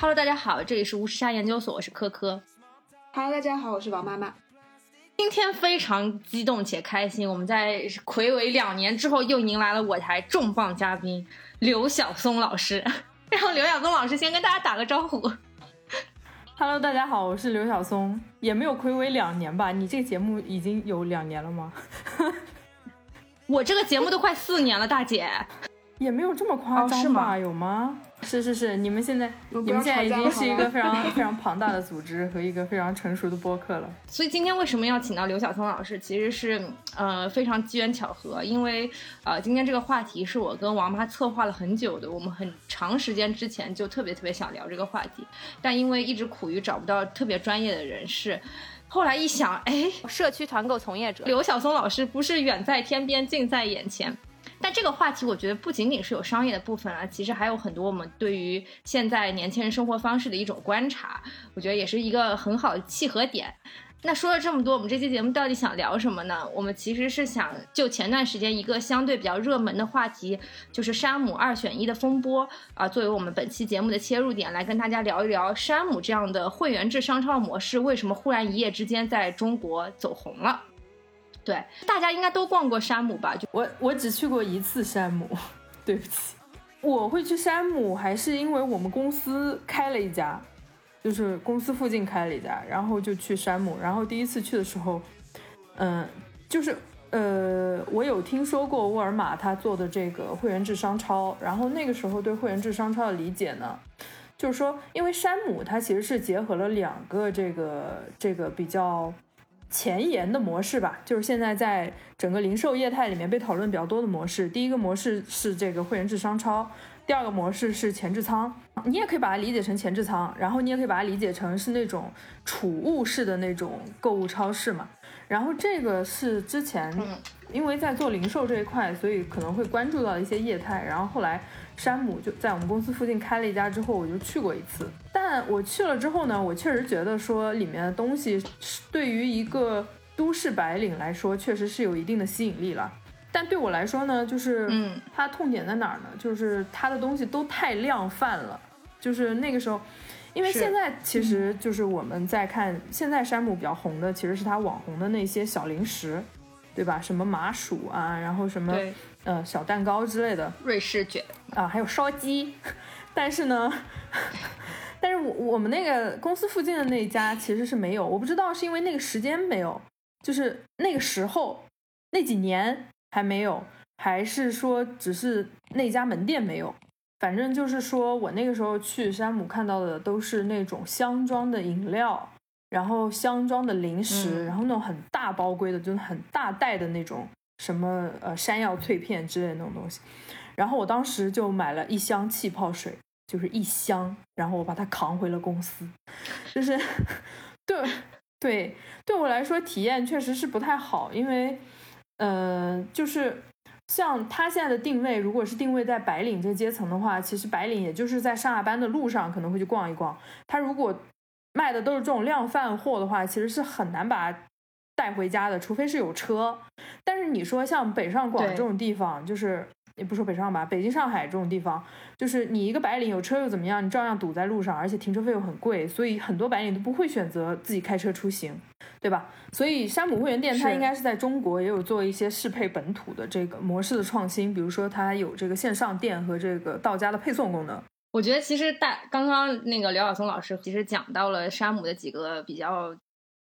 Hello，大家好，这里是无时差研究所，我是科科。Hello，大家好，我是王妈妈。今天非常激动且开心，我们在暌违两年之后又迎来了我台重磅嘉宾刘晓松老师。让刘晓松老师先跟大家打个招呼。Hello，大家好，我是刘晓松。也没有暌违两年吧？你这个节目已经有两年了吗？我这个节目都快四年了，大姐。也没有这么夸哦是张吧？吗有吗？是是是，你们现在你们现在已经是一个非常 非常庞大的组织和一个非常成熟的播客了。所以今天为什么要请到刘晓松老师？其实是呃非常机缘巧合，因为呃今天这个话题是我跟王妈策划了很久的，我们很长时间之前就特别特别想聊这个话题，但因为一直苦于找不到特别专业的人士。后来一想，哎，社区团购从业者刘晓松老师不是远在天边，近在眼前。但这个话题，我觉得不仅仅是有商业的部分啊，其实还有很多我们对于现在年轻人生活方式的一种观察，我觉得也是一个很好的契合点。那说了这么多，我们这期节目到底想聊什么呢？我们其实是想就前段时间一个相对比较热门的话题，就是山姆二选一的风波啊、作为我们本期节目的切入点，来跟大家聊一聊山姆这样的会员制商超模式为什么忽然一夜之间在中国走红了。对，大家应该都逛过山姆吧？就我我只去过一次山姆，对不起。我会去山姆，还是因为我们公司开了一家，就是公司附近开了一家，然后就去山姆。然后第一次去的时候，嗯，就是呃，我有听说过沃尔玛他做的这个会员制商超，然后那个时候对会员制商超的理解呢，就是说，因为山姆它其实是结合了两个这个这个比较前沿的模式吧，就是现在在整个零售业态里面被讨论比较多的模式。第一个模式是这个会员制商超，第二个模式是前置仓。你也可以把它理解成前置仓，然后你也可以把它理解成是那种储物式的那种购物超市嘛。然后这个是之前因为在做零售这一块，所以可能会关注到一些业态。然后后来山姆就在我们公司附近开了一家之后，我就去过一次。但我去了之后呢，我确实觉得说里面的东西是对于一个都市白领来说，确实是有一定的吸引力了。但对我来说呢，就是嗯它痛点在哪儿呢？就是它的东西都太量贩了。就是那个时候，因为现在其实就是我们在看，现在山姆比较红的其实是他网红的那些小零食，对吧？什么麻薯啊，然后什么呃小蛋糕之类的瑞士卷，啊，还有烧鸡。但是呢，但是我我们那个公司附近的那家其实是没有，我不知道是因为那个时间没有，就是那个时候那几年还没有，还是说只是那家门店没有。反正就是说我那个时候去山姆看到的都是那种箱装的饮料，然后箱装的零食，嗯然后那种很大包规的，就是很大袋的那种什么呃山药脆片之类的那种东西。然后我当时就买了一箱气泡水，就是一箱，然后我把它扛回了公司，就是对对对我来说体验确实是不太好，因为呃就是。像他现在的定位，如果是定位在白领这个阶层的话，其实白领也就是在上下班的路上可能会去逛一逛。他如果卖的都是这种量贩货的话，其实是很难把它带回家的，除非是有车。但是你说像北上广这种地方，就是也不说北上吧，北京、上海这种地方，就是你一个白领有车又怎么样？你照样堵在路上，而且停车费又很贵，所以很多白领都不会选择自己开车出行，对吧？所以山姆会员店它应该是在中国也有做一些适配本土的这个模式的创新，比如说它有这个线上店和这个到家的配送功能。我觉得其实大刚刚那个刘晓松老师其实讲到了山姆的几个比较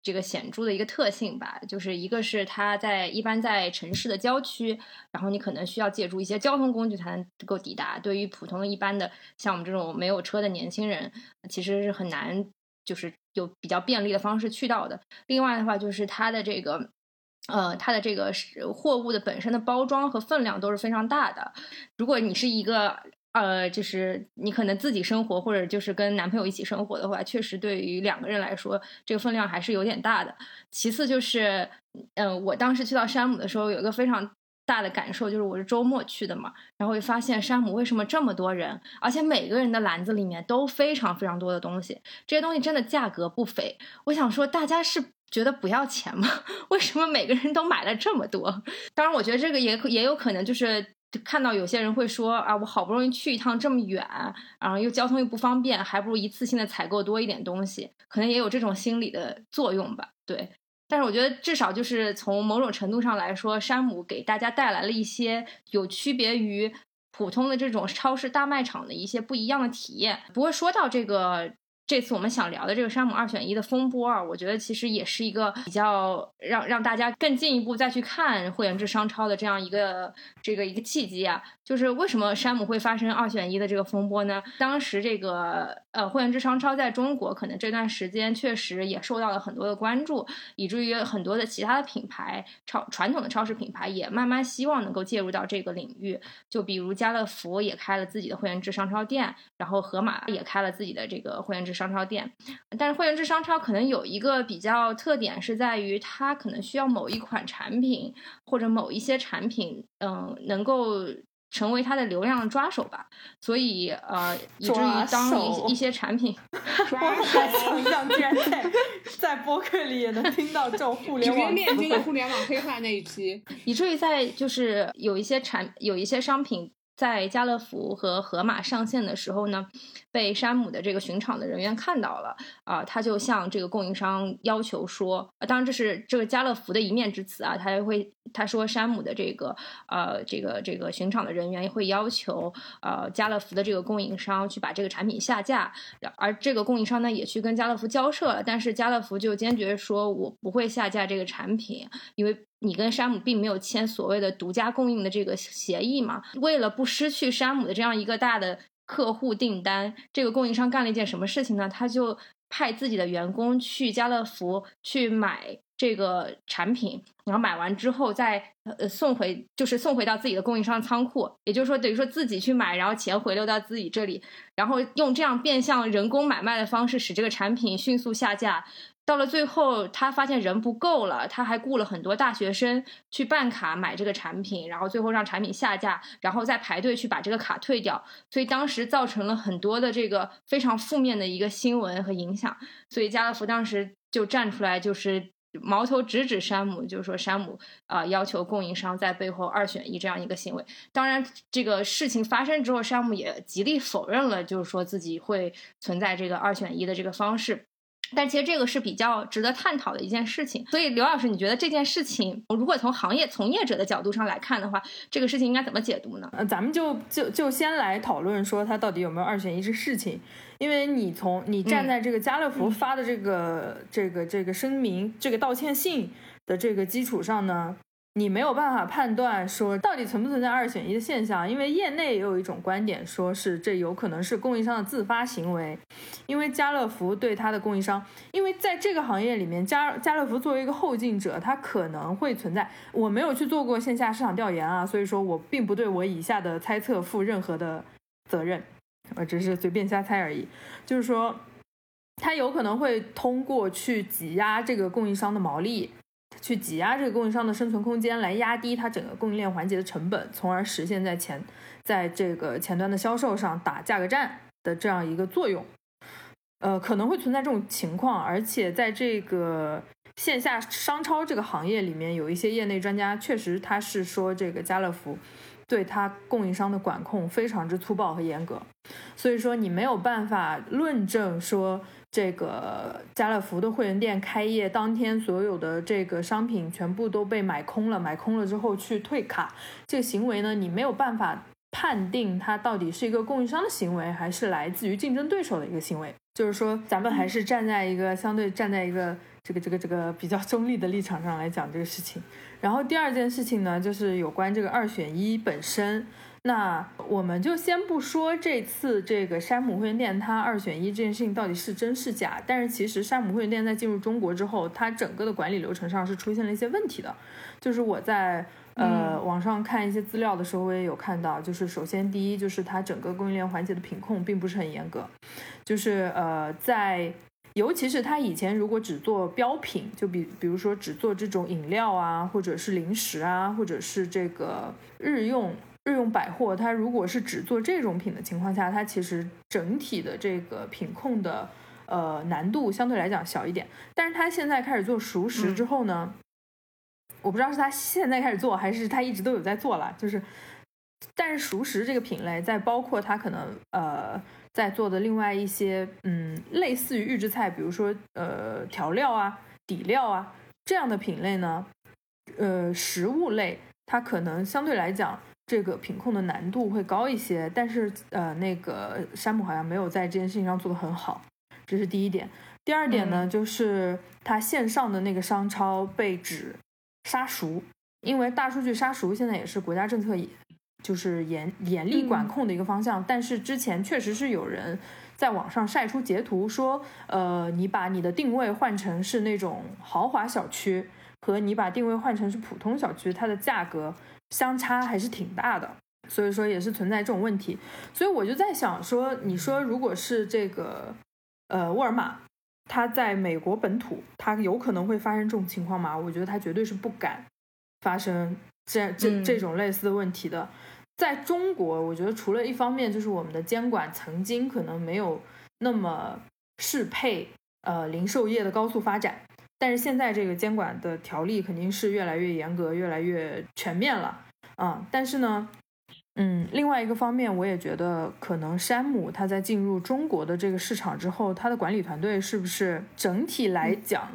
这个显著的一个特性吧，就是一个是它在一般在城市的郊区，然后你可能需要借助一些交通工具才能够抵达。对于普通的一般的像我们这种没有车的年轻人，其实是很难就是有比较便利的方式去到的。另外的话，就是它的这个。呃，它的这个货物的本身的包装和分量都是非常大的。如果你是一个呃，就是你可能自己生活，或者就是跟男朋友一起生活的话，确实对于两个人来说，这个分量还是有点大的。其次就是，嗯、我当时去到山姆的时候，有一个非常大的感受，就是我是周末去的嘛，然后会发现山姆为什么这么多人，而且每个人的篮子里面都非常非常多的东西，这些东西真的价格不菲。我想说，大家是觉得不要钱吗？为什么每个人都买了这么多？当然，我觉得这个也也有可能就是看到有些人会说啊，我好不容易去一趟这么远，然后又交通又不方便，还不如一次性的采购多一点东西，可能也有这种心理的作用吧。对，但是我觉得至少就是从某种程度上来说，山姆给大家带来了一些有区别于普通的这种超市大卖场的一些不一样的体验。不过说到这个。这次我们想聊的这个山姆二选一的风波啊，我觉得其实也是一个比较让让大家更进一步再去看会员制商超的这样一个这个一个契机啊。就是为什么山姆会发生二选一的这个风波呢？当时这个呃会员制商超在中国可能这段时间确实也受到了很多的关注，以至于很多的其他的品牌超传统的超市品牌也慢慢希望能够介入到这个领域。就比如家乐福也开了自己的会员制商超店，然后盒马也开了自己的这个会员制商。商超店，但是会员制商超可能有一个比较特点，是在于它可能需要某一款产品或者某一些产品，嗯，能够成为它的流量抓手吧。所以呃，以至于当一一些产品，我还想象居然在在播客里也能听到这种互联网链 接的互联网黑化那一期，以至于在就是有一些产有一些商品。在家乐福和盒马上线的时候呢，被山姆的这个巡场的人员看到了啊，他就向这个供应商要求说，当然这是这个家乐福的一面之词啊，他会他说山姆的这个呃这个这个巡场的人员会要求呃家乐福的这个供应商去把这个产品下架，而这个供应商呢也去跟家乐福交涉了，但是家乐福就坚决说我不会下架这个产品，因为。你跟山姆并没有签所谓的独家供应的这个协议嘛？为了不失去山姆的这样一个大的客户订单，这个供应商干了一件什么事情呢？他就派自己的员工去家乐福去买这个产品，然后买完之后再呃送回，就是送回到自己的供应商仓库。也就是说，等于说自己去买，然后钱回流到自己这里，然后用这样变相人工买卖的方式，使这个产品迅速下架。到了最后，他发现人不够了，他还雇了很多大学生去办卡买这个产品，然后最后让产品下架，然后再排队去把这个卡退掉。所以当时造成了很多的这个非常负面的一个新闻和影响。所以家乐福当时就站出来，就是矛头直指山姆，就是说山姆啊要求供应商在背后二选一这样一个行为。当然，这个事情发生之后，山姆也极力否认了，就是说自己会存在这个二选一的这个方式。但其实这个是比较值得探讨的一件事情，所以刘老师，你觉得这件事情，如果从行业从业者的角度上来看的话，这个事情应该怎么解读呢？呃，咱们就就就先来讨论说它到底有没有二选一这事情，因为你从你站在这个家乐福发的这个这个这个声明、这个道歉信的这个基础上呢。你没有办法判断说到底存不存在二选一的现象，因为业内也有一种观点，说是这有可能是供应商的自发行为，因为家乐福对它的供应商，因为在这个行业里面，家家乐福作为一个后进者，它可能会存在。我没有去做过线下市场调研啊，所以说我并不对我以下的猜测负任何的责任，我只是随便瞎猜而已。就是说，它有可能会通过去挤压这个供应商的毛利。去挤压这个供应商的生存空间，来压低它整个供应链环节的成本，从而实现在前在这个前端的销售上打价格战的这样一个作用。呃，可能会存在这种情况，而且在这个线下商超这个行业里面，有一些业内专家确实他是说，这个家乐福对他供应商的管控非常之粗暴和严格，所以说你没有办法论证说。这个家乐福的会员店开业当天，所有的这个商品全部都被买空了。买空了之后去退卡，这个行为呢，你没有办法判定它到底是一个供应商的行为，还是来自于竞争对手的一个行为。就是说，咱们还是站在一个相对站在一个这个这个这个比较中立的立场上来讲这个事情。然后第二件事情呢，就是有关这个二选一本身。那我们就先不说这次这个山姆会员店它二选一这件事情到底是真是假，但是其实山姆会员店在进入中国之后，它整个的管理流程上是出现了一些问题的。就是我在呃网上看一些资料的时候，我也有看到，就是首先第一就是它整个供应链环节的品控并不是很严格，就是呃在尤其是它以前如果只做标品，就比比如说只做这种饮料啊，或者是零食啊，或者是这个日用。日用百货，它如果是只做这种品的情况下，它其实整体的这个品控的呃难度相对来讲小一点。但是它现在开始做熟食之后呢，我不知道是它现在开始做，还是它一直都有在做了。就是但是熟食这个品类，在包括它可能呃在做的另外一些嗯类似于预制菜，比如说呃调料啊、底料啊这样的品类呢，呃食物类它可能相对来讲这个品控的难度会高一些，但是呃那个山姆好像没有在这件事情上做得很好，这是第一点。第二点呢，就是它线上的那个商超被指杀熟，因为大数据杀熟现在也是国家政策，就是严严厉管控的一个方向。但是之前确实是有人在网上晒出截图，说，呃，你把你的定位换成是那种豪华小区，和你把定位换成是普通小区，它的价格相差还是挺大的。所以说也是存在这种问题。所以我就在想说，你说如果是这个，呃，沃尔玛。它在美国本土，它有可能会发生这种情况吗？我觉得它绝对是不敢发生这这这种类似的问题的。在中国，我觉得除了一方面就是我们的监管曾经可能没有那么适配呃零售业的高速发展，但是现在这个监管的条例肯定是越来越严格、越来越全面了啊。但是呢。嗯，另外一个方面，我也觉得可能山姆他在进入中国的这个市场之后，他的管理团队是不是整体来讲，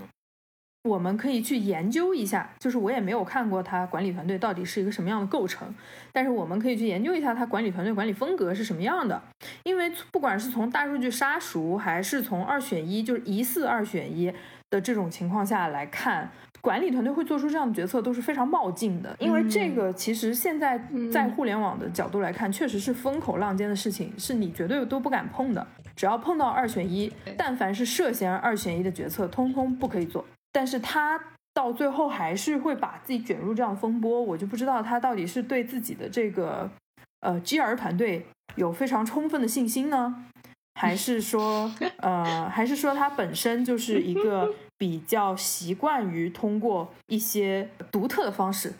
我们可以去研究一下。就是我也没有看过他管理团队到底是一个什么样的构成，但是我们可以去研究一下他管理团队管理风格是什么样的。因为不管是从大数据杀熟，还是从二选一，就是疑似二选一的这种情况下来看。管理团队会做出这样的决策都是非常冒进的，因为这个其实现在在互联网的角度来看，确实是风口浪尖的事情，是你绝对都不敢碰的。只要碰到二选一，但凡是涉嫌二选一的决策，通通不可以做。但是他到最后还是会把自己卷入这样风波，我就不知道他到底是对自己的这个呃 GR 团队有非常充分的信心呢，还是说 呃，还是说他本身就是一个。比较习惯于通过一些独特的方式，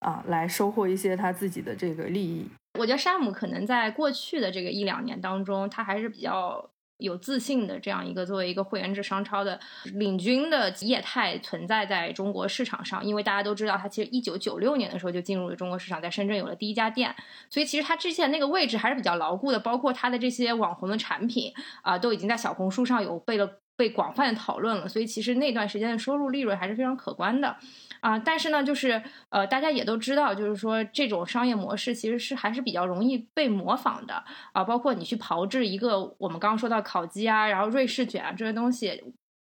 啊，来收获一些他自己的这个利益。我觉得山姆可能在过去的这个一两年当中，他还是比较有自信的这样一个作为一个会员制商超的领军的业态存在在中国市场上。因为大家都知道，它其实一九九六年的时候就进入了中国市场，在深圳有了第一家店，所以其实它之前那个位置还是比较牢固的。包括它的这些网红的产品啊，都已经在小红书上有被了。被广泛的讨论了，所以其实那段时间的收入利润还是非常可观的，啊，但是呢，就是呃，大家也都知道，就是说这种商业模式其实是还是比较容易被模仿的啊，包括你去炮制一个我们刚刚说到烤鸡啊，然后瑞士卷啊这些东西，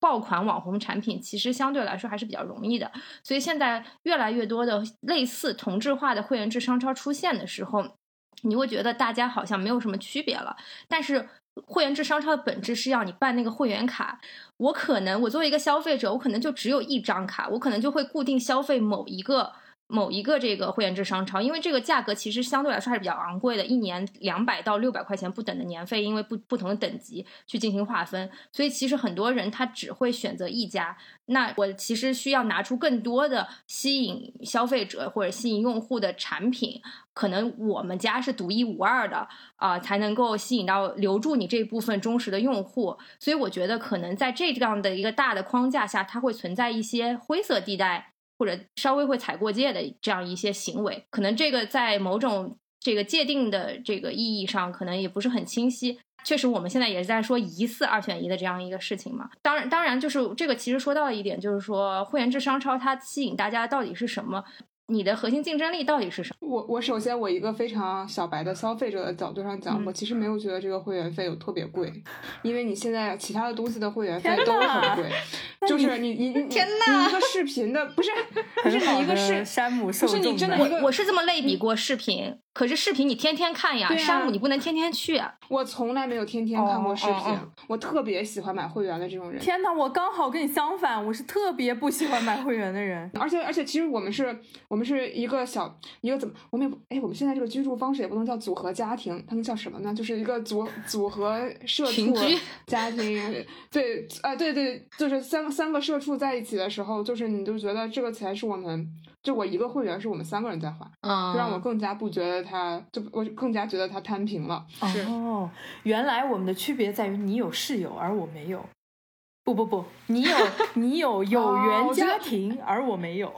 爆款网红产品，其实相对来说还是比较容易的，所以现在越来越多的类似同质化的会员制商超出现的时候，你会觉得大家好像没有什么区别了，但是。会员制商超的本质是要你办那个会员卡。我可能，我作为一个消费者，我可能就只有一张卡，我可能就会固定消费某一个。某一个这个会员制商超，因为这个价格其实相对来说还是比较昂贵的，一年两百到六百块钱不等的年费，因为不不同的等级去进行划分，所以其实很多人他只会选择一家。那我其实需要拿出更多的吸引消费者或者吸引用户的产品，可能我们家是独一无二的啊，才能够吸引到留住你这部分忠实的用户。所以我觉得可能在这样的一个大的框架下，它会存在一些灰色地带。或者稍微会踩过界的这样一些行为，可能这个在某种这个界定的这个意义上，可能也不是很清晰。确实，我们现在也是在说疑似二选一的这样一个事情嘛。当然，当然就是这个其实说到一点，就是说会员制商超它吸引大家到底是什么？你的核心竞争力到底是什么？我我首先我一个非常小白的消费者的角度上讲，我其实没有觉得这个会员费有特别贵，因为你现在其他的东西的会员费都很贵，就是你你你天呐，一个视频的不是 不是你一个视山姆，不是你真的我我是这么类比过视频。可是视频你天天看呀，山姆你不能天天去。我从来没有天天看过视频，我特别喜欢买会员的这种人。天呐，我刚好跟你相反，我是特别不喜欢买会员的人。而且而且，其实我们是，我们是一个小一个怎么，我们也哎，我们现在这个居住方式也不能叫组合家庭，它能叫什么呢？就是一个组组合社畜家庭。对，啊对对，就是三三个社畜在一起的时候，就是你就觉得这个钱是我们。就我一个会员是我们三个人在花，就让我更加不觉得他，就我更加觉得他摊平了。哦，原来我们的区别在于你有室友，而我没有。不不不，你有你有 有缘家庭，而我没有。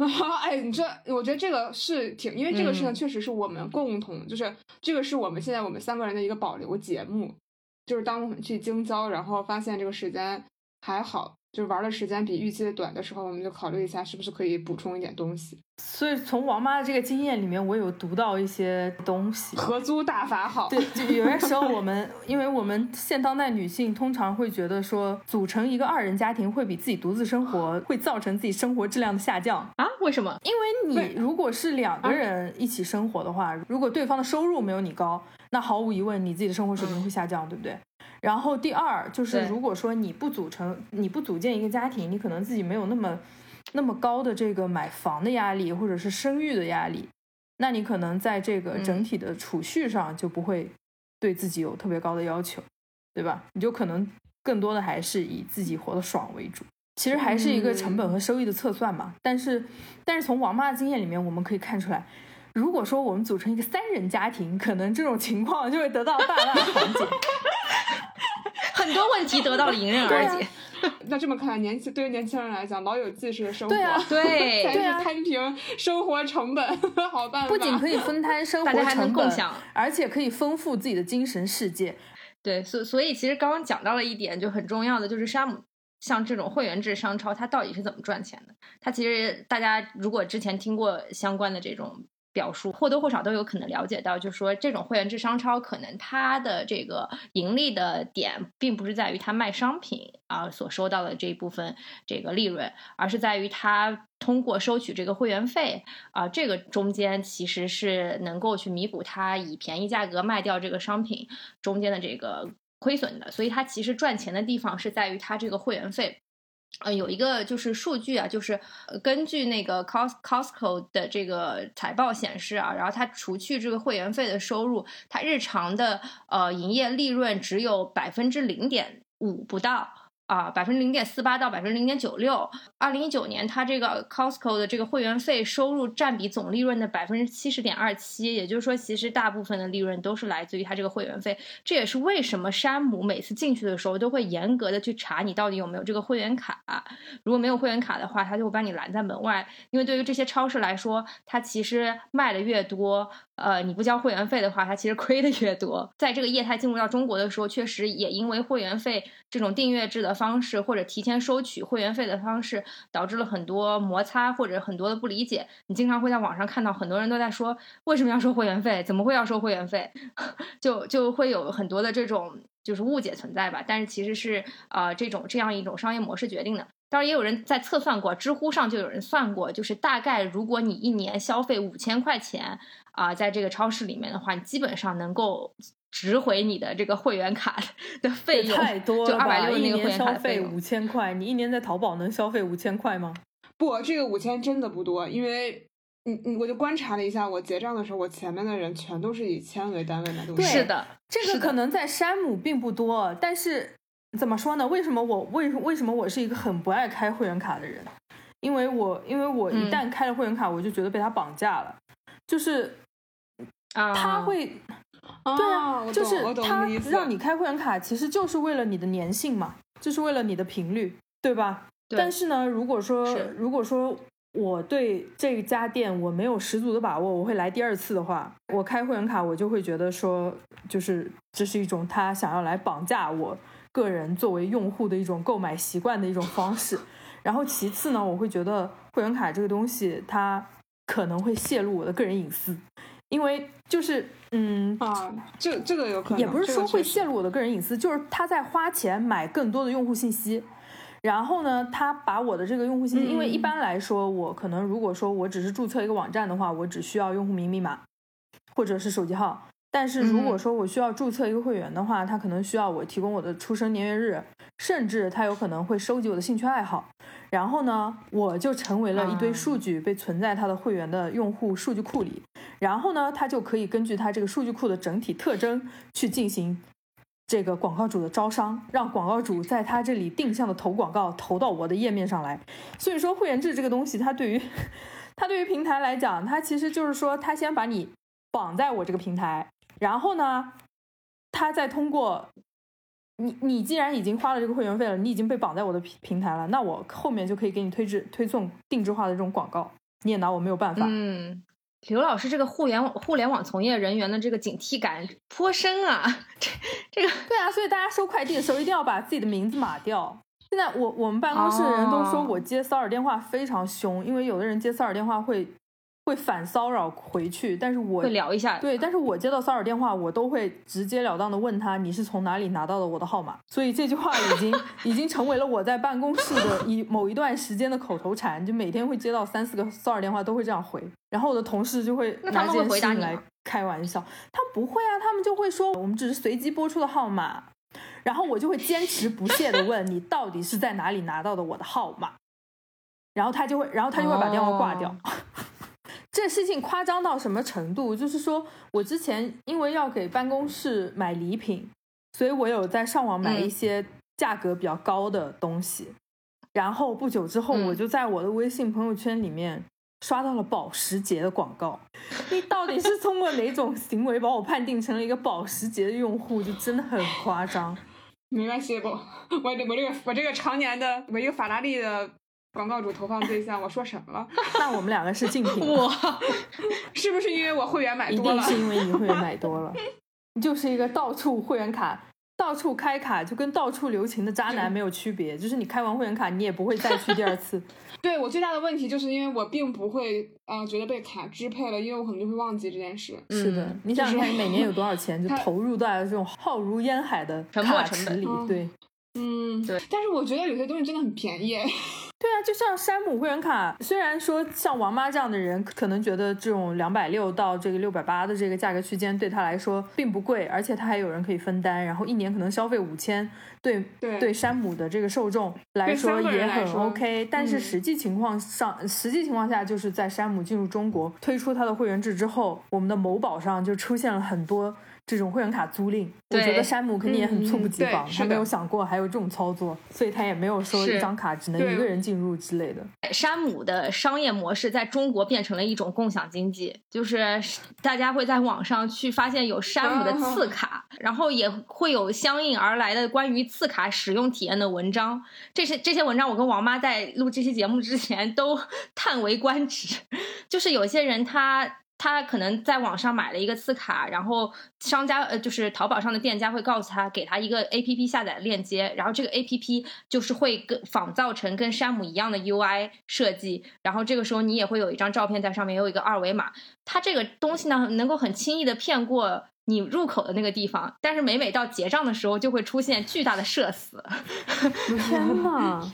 哎，你这，我觉得这个是挺，因为这个事情确实是我们共同，就是这个是我们现在我们三个人的一个保留节目，就是当我们去京郊，然后发现这个时间还好。就是玩的时间比预期的短的时候，我们就考虑一下是不是可以补充一点东西。所以从王妈的这个经验里面，我有读到一些东西。合租大法好。对，就有些时候我们，因为我们现当代女性通常会觉得说，组成一个二人家庭会比自己独自生活会造成自己生活质量的下降啊？为什么？因为你如果是两个人一起生活的话，如果对方的收入没有你高，那毫无疑问你自己的生活水平会下降，对不对？然后第二就是，如果说你不组成、你不组建一个家庭，你可能自己没有那么那么高的这个买房的压力，或者是生育的压力，那你可能在这个整体的储蓄上就不会对自己有特别高的要求，对吧？你就可能更多的还是以自己活得爽为主。其实还是一个成本和收益的测算嘛。但是，但是从王妈的经验里面，我们可以看出来，如果说我们组成一个三人家庭，可能这种情况就会得到大大的缓解。很多问题得到了迎刃而解。那这么看来，年轻对于年轻人来讲，老友记式的生活，对，才是摊平生活成本 好办法。不仅可以分摊生活成本，而且可以丰富自己的精神世界。对，所所以其实刚刚讲到了一点，就很重要的，就是山姆像这种会员制商超，它到底是怎么赚钱的？它其实大家如果之前听过相关的这种。表述或多或少都有可能了解到，就是说这种会员制商超可能它的这个盈利的点，并不是在于它卖商品啊所收到的这一部分这个利润，而是在于它通过收取这个会员费啊，这个中间其实是能够去弥补它以便宜价格卖掉这个商品中间的这个亏损的，所以它其实赚钱的地方是在于它这个会员费。呃，有一个就是数据啊，就是根据那个 Cos Costco 的这个财报显示啊，然后它除去这个会员费的收入，它日常的呃营业利润只有百分之零点五不到。啊，百分之零点四八到百分之零点九六。二零一九年，它这个 Costco 的这个会员费收入占比总利润的百分之七十点二七，也就是说，其实大部分的利润都是来自于它这个会员费。这也是为什么山姆每次进去的时候都会严格的去查你到底有没有这个会员卡。如果没有会员卡的话，他就会把你拦在门外。因为对于这些超市来说，它其实卖的越多，呃，你不交会员费的话，它其实亏的越多。在这个业态进入到中国的时候，确实也因为会员费这种订阅制的。方式或者提前收取会员费的方式，导致了很多摩擦或者很多的不理解。你经常会在网上看到很多人都在说，为什么要收会员费？怎么会要收会员费？就就会有很多的这种就是误解存在吧。但是其实是呃这种这样一种商业模式决定的。当然也有人在测算过，知乎上就有人算过，就是大概如果你一年消费五千块钱啊，在这个超市里面的话，你基本上能够。值回你的这个会员卡的费用太多了吧？一年消费五千块，你一年在淘宝能消费五千块吗？不，这个五千真的不多，因为你你我就观察了一下，我结账的时候，我前面的人全都是以千为单位买东西。是的，这个可能在山姆并不多，但是怎么说呢？为什么我为为什么我是一个很不爱开会员卡的人？因为我因为我一旦开了会员卡，我就觉得被他绑架了，就是啊，他会。对啊，就是他让你开会员卡，其实就是为了你的粘性嘛，就是为了你的频率，对吧？但是呢，如果说如果说我对这家店我没有十足的把握，我会来第二次的话，我开会员卡，我就会觉得说，就是这是一种他想要来绑架我个人作为用户的一种购买习惯的一种方式。然后其次呢，我会觉得会员卡这个东西，它可能会泄露我的个人隐私。因为就是，嗯啊，这这个有可能，也不是说会泄露我的个人隐私，就是他在花钱买更多的用户信息，然后呢，他把我的这个用户信息，因为一般来说，我可能如果说我只是注册一个网站的话，我只需要用户名、密码或者是手机号。但是如果说我需要注册一个会员的话，他可能需要我提供我的出生年月日，甚至他有可能会收集我的兴趣爱好，然后呢，我就成为了一堆数据被存在他的会员的用户数据库里，然后呢，他就可以根据他这个数据库的整体特征去进行这个广告主的招商，让广告主在他这里定向的投广告投到我的页面上来。所以说，会员制这个东西，它对于它对于平台来讲，它其实就是说，它先把你绑在我这个平台。然后呢，它再通过你，你既然已经花了这个会员费了，你已经被绑在我的平平台了，那我后面就可以给你推制推送定制化的这种广告。你也拿我没有办法。嗯，刘老师这个互联网互联网从业人员的这个警惕感颇深啊，这这个对啊，所以大家收快递的时候一定要把自己的名字码掉。现在我我们办公室的人都说我接骚扰电话非常凶，因为有的人接骚扰电话会。会反骚扰回去，但是我会聊一下。对，但是我接到骚扰电话，我都会直截了当的问他你是从哪里拿到的我的号码。所以这句话已经 已经成为了我在办公室的一某一段时间的口头禅，就每天会接到三四个骚扰电话，都会这样回。然后我的同事就会拿这件事情来开玩笑，他们不会啊，他们就会说我们只是随机播出的号码。然后我就会坚持不懈的问你到底是在哪里拿到的我的号码，然后他就会，然后他就会把电话挂掉。这事情夸张到什么程度？就是说我之前因为要给办公室买礼品，所以我有在上网买一些价格比较高的东西。然后不久之后，我就在我的微信朋友圈里面刷到了保时捷的广告。你到底是通过哪种行为把我判定成了一个保时捷的用户？就真的很夸张。没关系，我我我这个我这个常年的我一个法拉利的。广告主投放对象，我说什么了？那我们两个是竞品。我，是不是因为我会员买多了？一定是因为你会员买多了。你 就是一个到处会员卡、到处开卡，就跟到处留情的渣男没有区别。就是你开完会员卡，你也不会再去第二次。对我最大的问题就是因为我并不会啊，觉得被卡支配了，因为我可能就会忘记这件事。是的，你想想看，你每年有多少钱就投入在这种浩如烟海的卡池里？对，嗯，对。但是我觉得有些东西真的很便宜。对啊，就像山姆会员卡，虽然说像王妈这样的人可能觉得这种两百六到这个六百八的这个价格区间对他来说并不贵，而且他还有人可以分担，然后一年可能消费五千，对对山姆的这个受众来说也很 OK。但是实际情况上，实际情况下就是在山姆进入中国推出它的会员制之后，我们的某宝上就出现了很多。这种会员卡租赁，我觉得山姆肯定也很猝不及防，他没有想过还有这种操作，所以他也没有说一张卡只能一个人进入之类的。山姆的商业模式在中国变成了一种共享经济，就是大家会在网上去发现有山姆的次卡，然后也会有相应而来的关于次卡使用体验的文章。这些这些文章，我跟王妈在录这期节目之前都 叹为观止，就是有些人他。他可能在网上买了一个次卡，然后商家呃就是淘宝上的店家会告诉他，给他一个 A P P 下载链接，然后这个 A P P 就是会跟仿造成跟山姆一样的 U I 设计，然后这个时候你也会有一张照片在上面，有一个二维码，它这个东西呢能够很轻易的骗过你入口的那个地方，但是每每到结账的时候就会出现巨大的社死。天呐！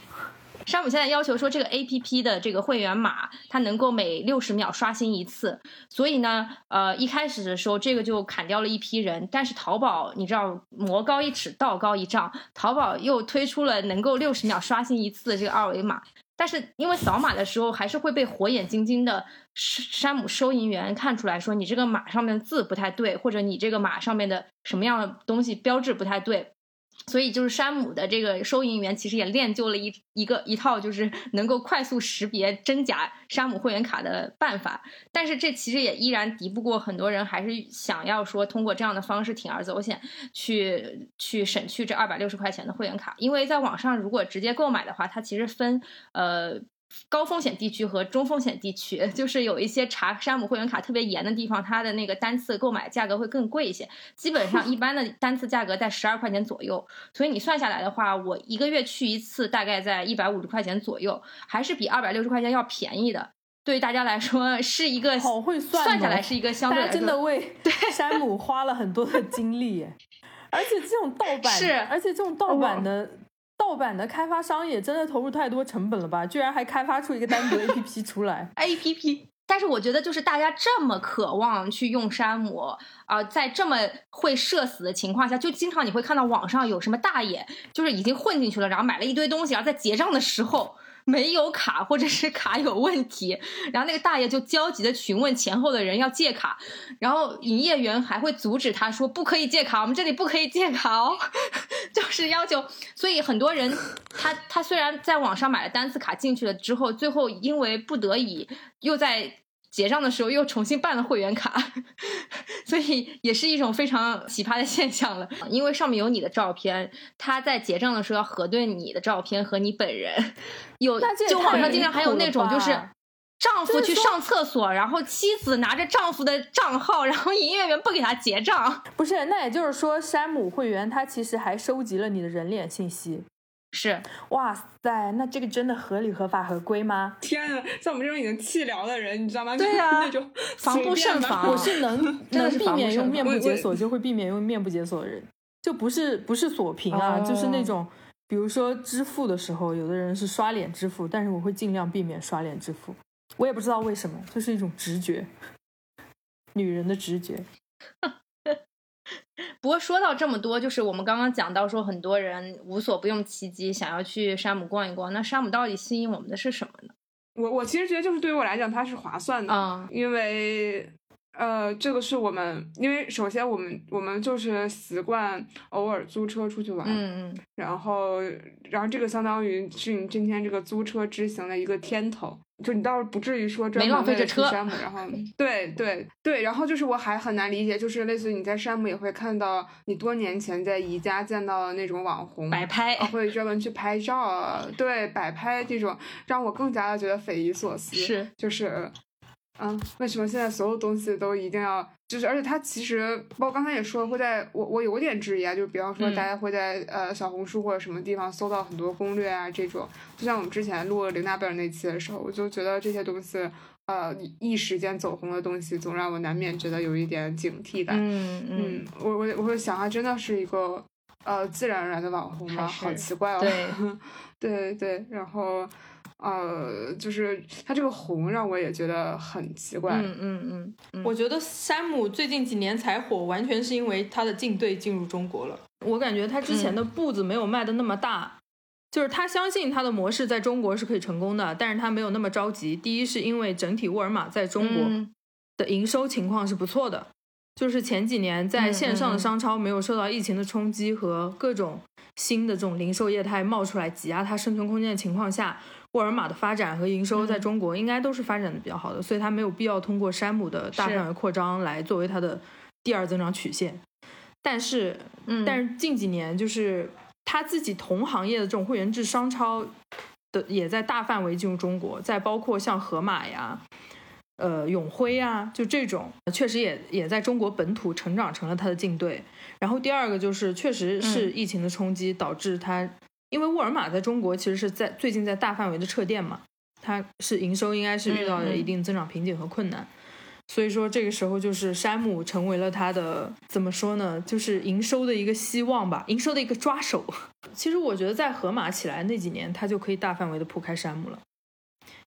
山姆现在要求说，这个 A P P 的这个会员码，它能够每六十秒刷新一次。所以呢，呃，一开始的时候，这个就砍掉了一批人。但是淘宝，你知道，魔高一尺，道高一丈，淘宝又推出了能够六十秒刷新一次的这个二维码。但是因为扫码的时候，还是会被火眼金睛的山姆收银员看出来说，你这个码上面的字不太对，或者你这个码上面的什么样的东西标志不太对。所以就是山姆的这个收银员其实也练就了一一个一套就是能够快速识别真假山姆会员卡的办法，但是这其实也依然敌不过很多人还是想要说通过这样的方式铤而走险去去省去这二百六十块钱的会员卡，因为在网上如果直接购买的话，它其实分呃。高风险地区和中风险地区，就是有一些查山姆会员卡特别严的地方，它的那个单次购买价格会更贵一些。基本上一般的单次价格在十二块钱左右，所以你算下来的话，我一个月去一次大概在一百五十块钱左右，还是比二百六十块钱要便宜的。对于大家来说是一个好会算，算下来是一个相对真的为山姆花了很多的精力，而且这种盗版是，而且这种盗版的。盗版的开发商也真的投入太多成本了吧？居然还开发出一个单独 A P P 出来。A P P，但是我觉得就是大家这么渴望去用山姆啊，在这么会社死的情况下，就经常你会看到网上有什么大爷，就是已经混进去了，然后买了一堆东西，然后在结账的时候。没有卡，或者是卡有问题，然后那个大爷就焦急的询问前后的人要借卡，然后营业员还会阻止他说不可以借卡，我们这里不可以借卡哦，就是要求。所以很多人他他虽然在网上买了单次卡进去了之后，最后因为不得已又在。结账的时候又重新办了会员卡，所以也是一种非常奇葩的现象了。因为上面有你的照片，他在结账的时候要核对你的照片和你本人。有就网上经常还有那种就是丈夫去上厕所，然后妻子拿着丈夫的账号，然后营业员不给他结账。不是，那也就是说，山姆会员他其实还收集了你的人脸信息。是，哇塞，那这个真的合理、合法、合规吗？天啊，像我们这种已经气疗的人，你知道吗？对呀，那种防不胜防。我是能 能避免用面部解锁，就会避免用面部解锁的人，就不是不是锁屏啊，就是那种，比如说支付的时候，有的人是刷脸支付，但是我会尽量避免刷脸支付。我也不知道为什么，就是一种直觉，女人的直觉。不过说到这么多，就是我们刚刚讲到说，很多人无所不用其极，想要去山姆逛一逛。那山姆到底吸引我们的是什么呢？我我其实觉得，就是对于我来讲，它是划算的，因为。呃，这个是我们，因为首先我们我们就是习惯偶尔租车出去玩，嗯嗯，然后然后这个相当于是你今天这个租车之行的一个天头，就你倒是不至于说专门为了去山姆，然后 对对对，然后就是我还很难理解，就是类似于你在山姆也会看到你多年前在宜家见到的那种网红摆拍，会专门去拍照，对摆拍这种让我更加的觉得匪夷所思，是就是。嗯，为什么现在所有东西都一定要就是？而且它其实，包括刚才也说，会在我我有点质疑啊，就比方说，大家会在呃小红书或者什么地方搜到很多攻略啊，这种。就像我们之前录林娜贝尔那期的时候，我就觉得这些东西，呃，一时间走红的东西，总让我难免觉得有一点警惕感。嗯嗯，我我我会想，它真的是一个呃自然而然的网红吗？好奇怪哦。对对对，然后。呃，就是他这个红让我也觉得很奇怪。嗯嗯嗯，我觉得山姆最近几年才火，完全是因为他的竞队进入中国了。我感觉他之前的步子没有迈的那么大，就是他相信他的模式在中国是可以成功的，但是他没有那么着急。第一是因为整体沃尔玛在中国的营收情况是不错的，就是前几年在线上的商超没有受到疫情的冲击和各种新的这种零售业态冒出来挤压它生存空间的情况下。沃尔玛的发展和营收在中国应该都是发展的比较好的，所以它没有必要通过山姆的大范围扩张来作为它的第二增长曲线。但是，嗯但是近几年就是它自己同行业的这种会员制商超的也在大范围进入中国，在包括像盒马呀、呃永辉啊，就这种确实也也在中国本土成长成了它的竞对。然后第二个就是确实是疫情的冲击导致它。因为沃尔玛在中国其实是在最近在大范围的撤店嘛，它是营收应该是遇到了一定增长瓶颈和困难，所以说这个时候就是山姆成为了它的怎么说呢，就是营收的一个希望吧，营收的一个抓手。其实我觉得在盒马起来那几年，它就可以大范围的铺开山姆了。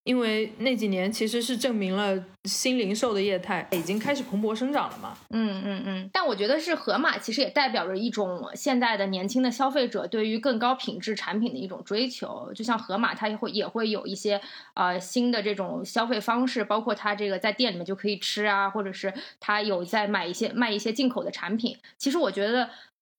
因为那几年其实是证明了新零售的业态已经开始蓬勃生长了嘛。嗯嗯嗯。但我觉得是盒马其实也代表着一种现在的年轻的消费者对于更高品质产品的一种追求。就像盒马，它也会也会有一些呃新的这种消费方式，包括它这个在店里面就可以吃啊，或者是它有在买一些卖一些进口的产品。其实我觉得，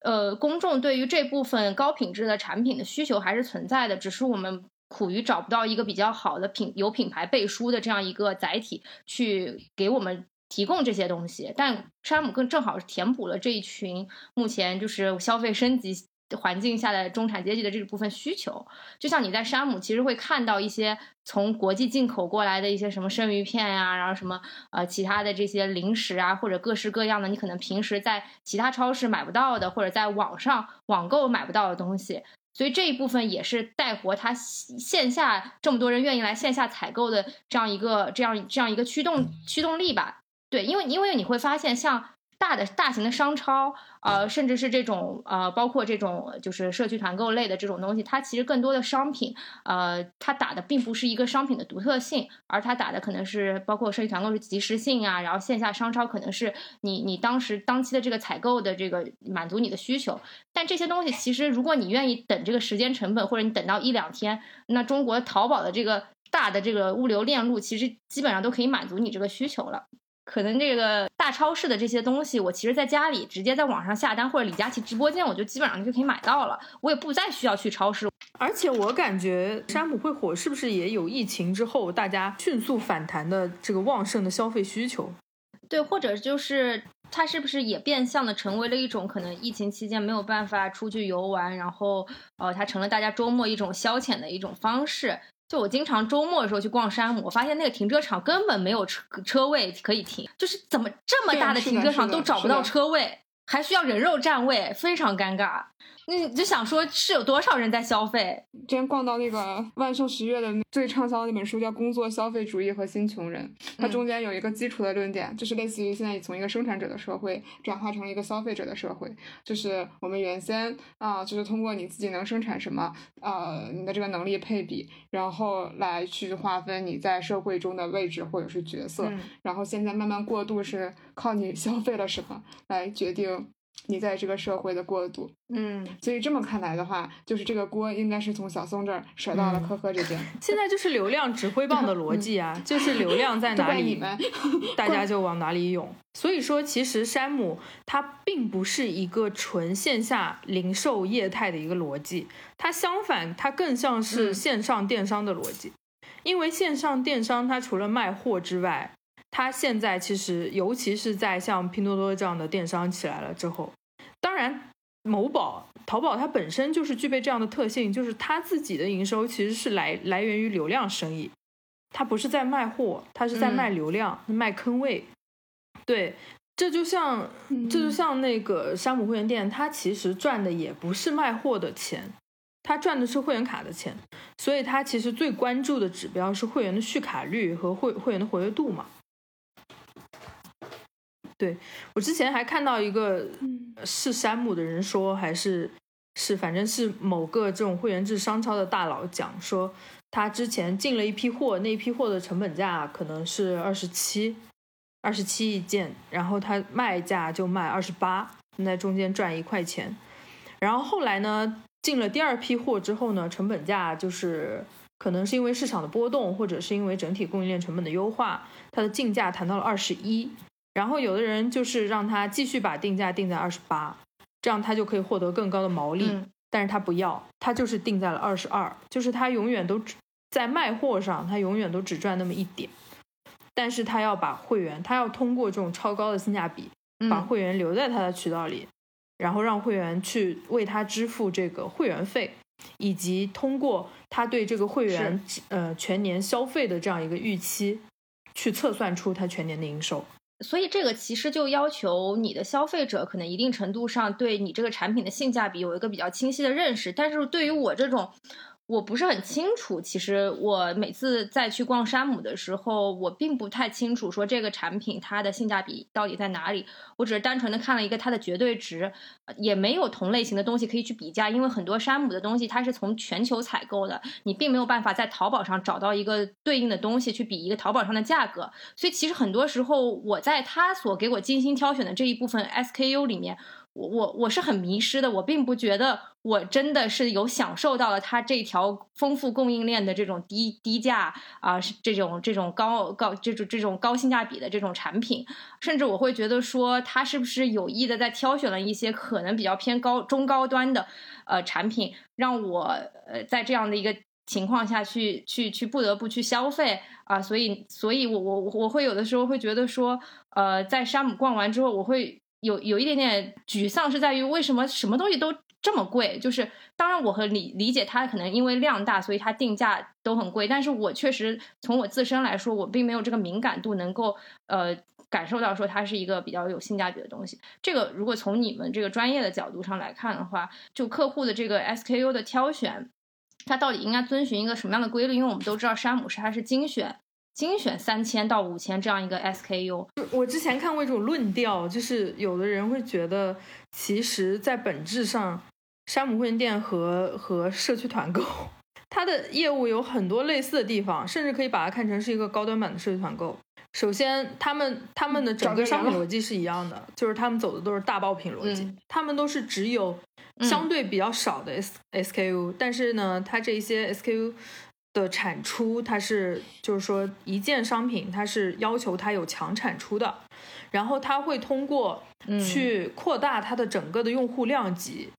呃，公众对于这部分高品质的产品的需求还是存在的，只是我们。苦于找不到一个比较好的品有品牌背书的这样一个载体去给我们提供这些东西，但山姆更正好是填补了这一群目前就是消费升级环境下的中产阶级的这部分需求。就像你在山姆其实会看到一些从国际进口过来的一些什么生鱼片呀，然后什么呃其他的这些零食啊，或者各式各样的你可能平时在其他超市买不到的，或者在网上网购买不到的东西。所以这一部分也是带活它线下这么多人愿意来线下采购的这样一个这样这样一个驱动驱动力吧。对，因为因为你会发现像。大的大型的商超，呃，甚至是这种呃，包括这种就是社区团购类的这种东西，它其实更多的商品，呃，它打的并不是一个商品的独特性，而它打的可能是包括社区团购是及时性啊，然后线下商超可能是你你当时当期的这个采购的这个满足你的需求。但这些东西其实如果你愿意等这个时间成本，或者你等到一两天，那中国淘宝的这个大的这个物流链路，其实基本上都可以满足你这个需求了。可能这个大超市的这些东西，我其实在家里直接在网上下单，或者李佳琦直播间，我就基本上就可以买到了，我也不再需要去超市。而且我感觉山姆会火，是不是也有疫情之后大家迅速反弹的这个旺盛的消费需求？对，或者就是它是不是也变相的成为了一种可能疫情期间没有办法出去游玩，然后呃，它成了大家周末一种消遣的一种方式。就我经常周末的时候去逛山姆，我发现那个停车场根本没有车车位可以停，就是怎么这么大的停车场都找不到车位，还需要人肉占位，非常尴尬。你就想说，是有多少人在消费？之前逛到那个万寿十月的最畅销的那本书，叫《工作、消费主义和新穷人》。它中间有一个基础的论点，就是类似于现在从一个生产者的社会转化成了一个消费者的社会。就是我们原先啊，就是通过你自己能生产什么，呃，你的这个能力配比，然后来去划分你在社会中的位置或者是角色。然后现在慢慢过渡，是靠你消费了什么来决定。你在这个社会的过渡，嗯，所以这么看来的话，就是这个锅应该是从小松这儿甩到了科科这边。现在就是流量指挥棒的逻辑啊，就是流量在 哪里，大家就往哪里涌。所以说，其实山姆它并不是一个纯线下零售业态的一个逻辑，它相反，它更像是线上电商的逻辑。因为线上电商它除了卖货之外，它现在其实，尤其是在像拼多多这样的电商起来了之后，当然，某宝、淘宝它本身就是具备这样的特性，就是它自己的营收其实是来来源于流量生意，它不是在卖货，它是在卖流量、卖坑位。对，这就像这就像那个山姆会员店，它其实赚的也不是卖货的钱，它赚的是会员卡的钱，所以它其实最关注的指标是会员的续卡率和会会员的活跃度嘛。对我之前还看到一个是山姆的人说，还是是反正是某个这种会员制商超的大佬讲说，他之前进了一批货，那一批货的成本价可能是二十七，二十七一件，然后他卖价就卖二十八，在中间赚一块钱。然后后来呢，进了第二批货之后呢，成本价就是可能是因为市场的波动，或者是因为整体供应链成本的优化，它的进价谈到了二十一。然后有的人就是让他继续把定价定在二十八，这样他就可以获得更高的毛利。但是他不要，他就是定在了二十二，就是他永远都只在卖货上，他永远都只赚那么一点。但是他要把会员，他要通过这种超高的性价比，把会员留在他的渠道里，然后让会员去为他支付这个会员费，以及通过他对这个会员呃全年消费的这样一个预期，去测算出他全年的营收。所以这个其实就要求你的消费者可能一定程度上对你这个产品的性价比有一个比较清晰的认识，但是对于我这种。我不是很清楚，其实我每次再去逛山姆的时候，我并不太清楚说这个产品它的性价比到底在哪里。我只是单纯的看了一个它的绝对值，也没有同类型的东西可以去比价，因为很多山姆的东西它是从全球采购的，你并没有办法在淘宝上找到一个对应的东西去比一个淘宝上的价格。所以其实很多时候，我在他所给我精心挑选的这一部分 SKU 里面。我我我是很迷失的，我并不觉得我真的是有享受到了它这条丰富供应链的这种低低价啊，是这种这种高高这种这种高性价比的这种产品，甚至我会觉得说它是不是有意的在挑选了一些可能比较偏高中高端的呃产品，让我呃在这样的一个情况下去去去不得不去消费啊，所以所以我我我会有的时候会觉得说呃在山姆逛完之后我会。有有一点点沮丧，是在于为什么什么东西都这么贵？就是当然，我和理理解它可能因为量大，所以它定价都很贵。但是我确实从我自身来说，我并没有这个敏感度，能够呃感受到说它是一个比较有性价比的东西。这个如果从你们这个专业的角度上来看的话，就客户的这个 SKU 的挑选，它到底应该遵循一个什么样的规律？因为我们都知道山姆是它是精选。精选三千到五千这样一个 SKU，我之前看过一种论调，就是有的人会觉得，其实，在本质上，山姆会员店和和社区团购，它的业务有很多类似的地方，甚至可以把它看成是一个高端版的社区团购。首先，他们他们的整个商品逻辑是一样的，就是他们走的都是大爆品逻辑，他们都是只有相对比较少的 S SKU，但是呢，它这一些 SKU。的产出，它是就是说一件商品，它是要求它有强产出的，然后它会通过去扩大它的整个的用户量级，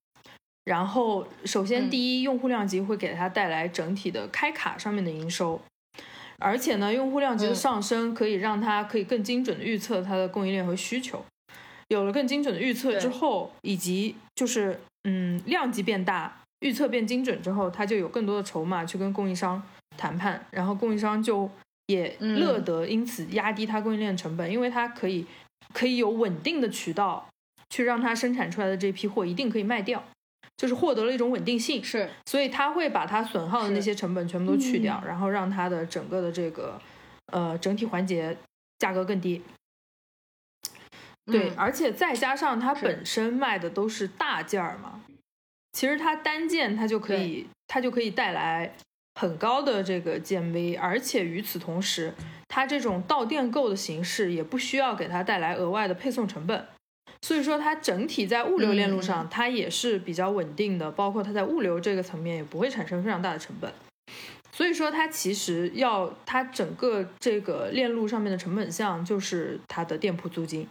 然后首先第一用户量级会给它带来整体的开卡上面的营收，而且呢用户量级的上升可以让它可以更精准的预测它的供应链和需求，有了更精准的预测之后，以及就是嗯量级变大。预测变精准之后，他就有更多的筹码去跟供应商谈判，然后供应商就也乐得因此压低它供应链成本，因为它可以可以有稳定的渠道去让它生产出来的这批货一定可以卖掉，就是获得了一种稳定性。是，所以他会把它损耗的那些成本全部都去掉，然后让它的整个的这个呃整体环节价格更低。对，而且再加上它本身卖的都是大件儿嘛，其实它单件它就可以，它就可以带来很高的这个 GMV，而且与此同时，它这种到店购的形式也不需要给它带来额外的配送成本，所以说它整体在物流链路上它也是比较稳定的，包括它在物流这个层面也不会产生非常大的成本，所以说它其实要它整个这个链路上面的成本项就是它的店铺租金。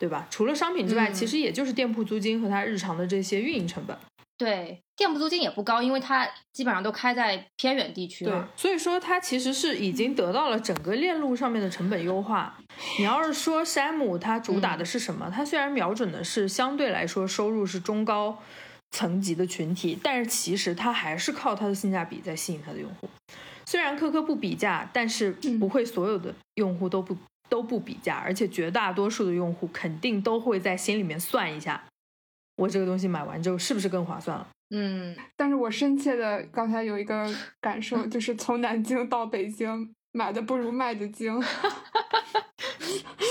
对吧？除了商品之外，其实也就是店铺租金和它日常的这些运营成本。对，店铺租金也不高，因为它基本上都开在偏远地区。对，所以说它其实是已经得到了整个链路上面的成本优化。你要是说山姆它主打的是什么？它虽然瞄准的是相对来说收入是中高层级的群体，但是其实它还是靠它的性价比在吸引它的用户。虽然科科不比价，但是不会所有的用户都不。都不比价，而且绝大多数的用户肯定都会在心里面算一下，我这个东西买完之后是不是更划算了？嗯，但是我深切的刚才有一个感受，就是从南京到北京买的不如卖的精。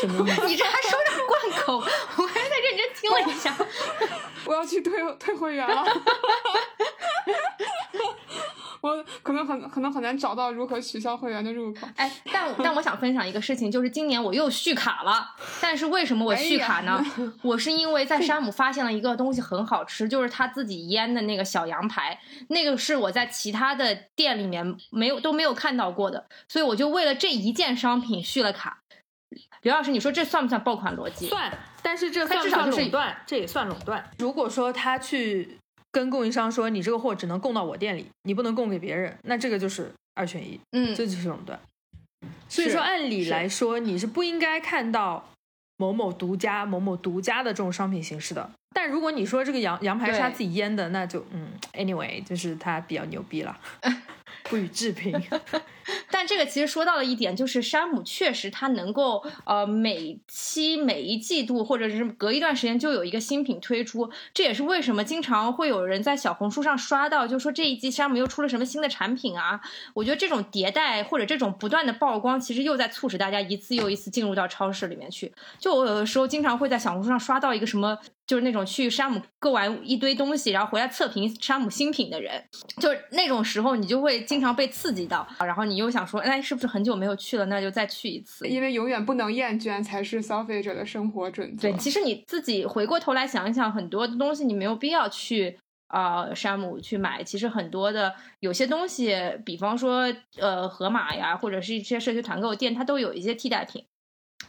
什么？你这还说着贯口，我还在认真听了一下。我要去退退会员了。我可能很可能很难找到如何取消会员的入口。哎，但但我想分享一个事情，就是今年我又续卡了。但是为什么我续卡呢？我是因为在 山姆发现了一个东西很好吃，就是他自己腌的那个小羊排，那个是我在其他的店里面没有都没有看到过的，所以我就为了这一件商品续了卡。刘老师，你说这算不算爆款逻辑？算，但是这算不算垄断？这也算垄断。如果说他去。跟供应商说，你这个货只能供到我店里，你不能供给别人，那这个就是二选一，嗯，这就是垄断。所以说，按理来说，你是不应该看到某某独家、某某独家的这种商品形式的。但如果你说这个羊羊排是他自己腌的，那就嗯，anyway，就是他比较牛逼了。不予置评，但这个其实说到了一点，就是山姆确实它能够呃每期每一季度或者是隔一段时间就有一个新品推出，这也是为什么经常会有人在小红书上刷到，就说这一季山姆又出了什么新的产品啊。我觉得这种迭代或者这种不断的曝光，其实又在促使大家一次又一次进入到超市里面去。就我有的时候经常会在小红书上刷到一个什么。就是那种去山姆购完一堆东西，然后回来测评山姆新品的人，就是那种时候，你就会经常被刺激到，然后你又想说，哎，是不是很久没有去了？那就再去一次，因为永远不能厌倦才是消费者的生活准则。对，其实你自己回过头来想一想，很多的东西你没有必要去啊山姆去买。其实很多的有些东西，比方说呃盒马呀，或者是一些社区团购店，它都有一些替代品，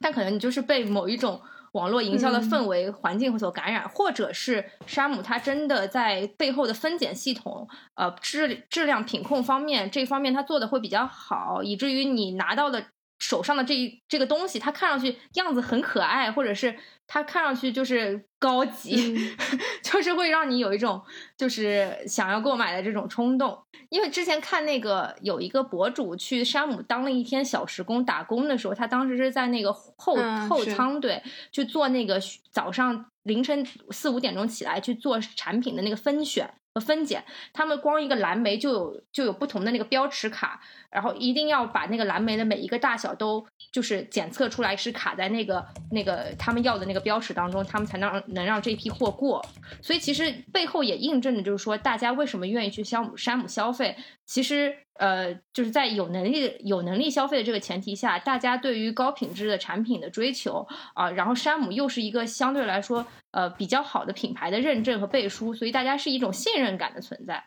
但可能你就是被某一种。网络营销的氛围环境所感染，或者是山姆他真的在背后的分拣系统，呃质质量品控方面这方面他做的会比较好，以至于你拿到的手上的这一这个东西，它看上去样子很可爱，或者是。它看上去就是高级，就是会让你有一种就是想要购买的这种冲动。因为之前看那个有一个博主去山姆当了一天小时工打工的时候，他当时是在那个后后仓对去做那个早上凌晨四五点钟起来去做产品的那个分选和和分拣。他们光一个蓝莓就有就有不同的那个标尺卡，然后一定要把那个蓝莓的每一个大小都就是检测出来是卡在那个那个他们要的那个。标尺当中，他们才能能让这批货过，所以其实背后也印证的就是说，大家为什么愿意去山姆山姆消费？其实，呃，就是在有能力有能力消费的这个前提下，大家对于高品质的产品的追求啊，然后山姆又是一个相对来说呃比较好的品牌的认证和背书，所以大家是一种信任感的存在。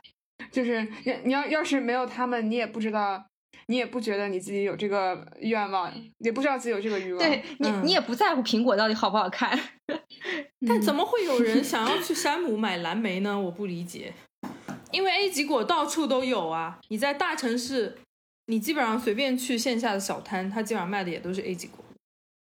就是你你要要是没有他们，你也不知道。你也不觉得你自己有这个愿望，也不知道自己有这个欲望。对你，你也不在乎苹果到底好不好看。但怎么会有人想要去山姆买蓝莓呢？我不理解。因为 A 级果到处都有啊！你在大城市，你基本上随便去线下的小摊，它基本上卖的也都是 A 级果。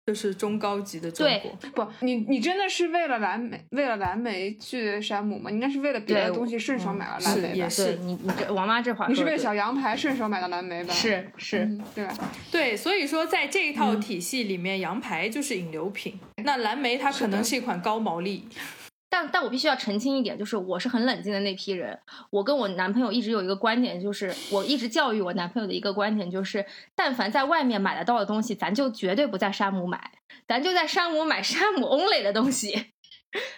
就是中高级的中国。不，你你真的是为了蓝莓，为了蓝莓去山姆吗？你应该是为了别的东西顺手买了蓝莓吧？也是你你这王妈这话，你是为了小羊排顺手买的蓝莓吧？是是，对吧？对，所以说在这一套体系里面，羊排就是引流品，那蓝莓它可能是一款高毛利。但但我必须要澄清一点，就是我是很冷静的那批人。我跟我男朋友一直有一个观点，就是我一直教育我男朋友的一个观点，就是但凡在外面买得到的东西，咱就绝对不在山姆买，咱就在山姆买山姆 only 的东西。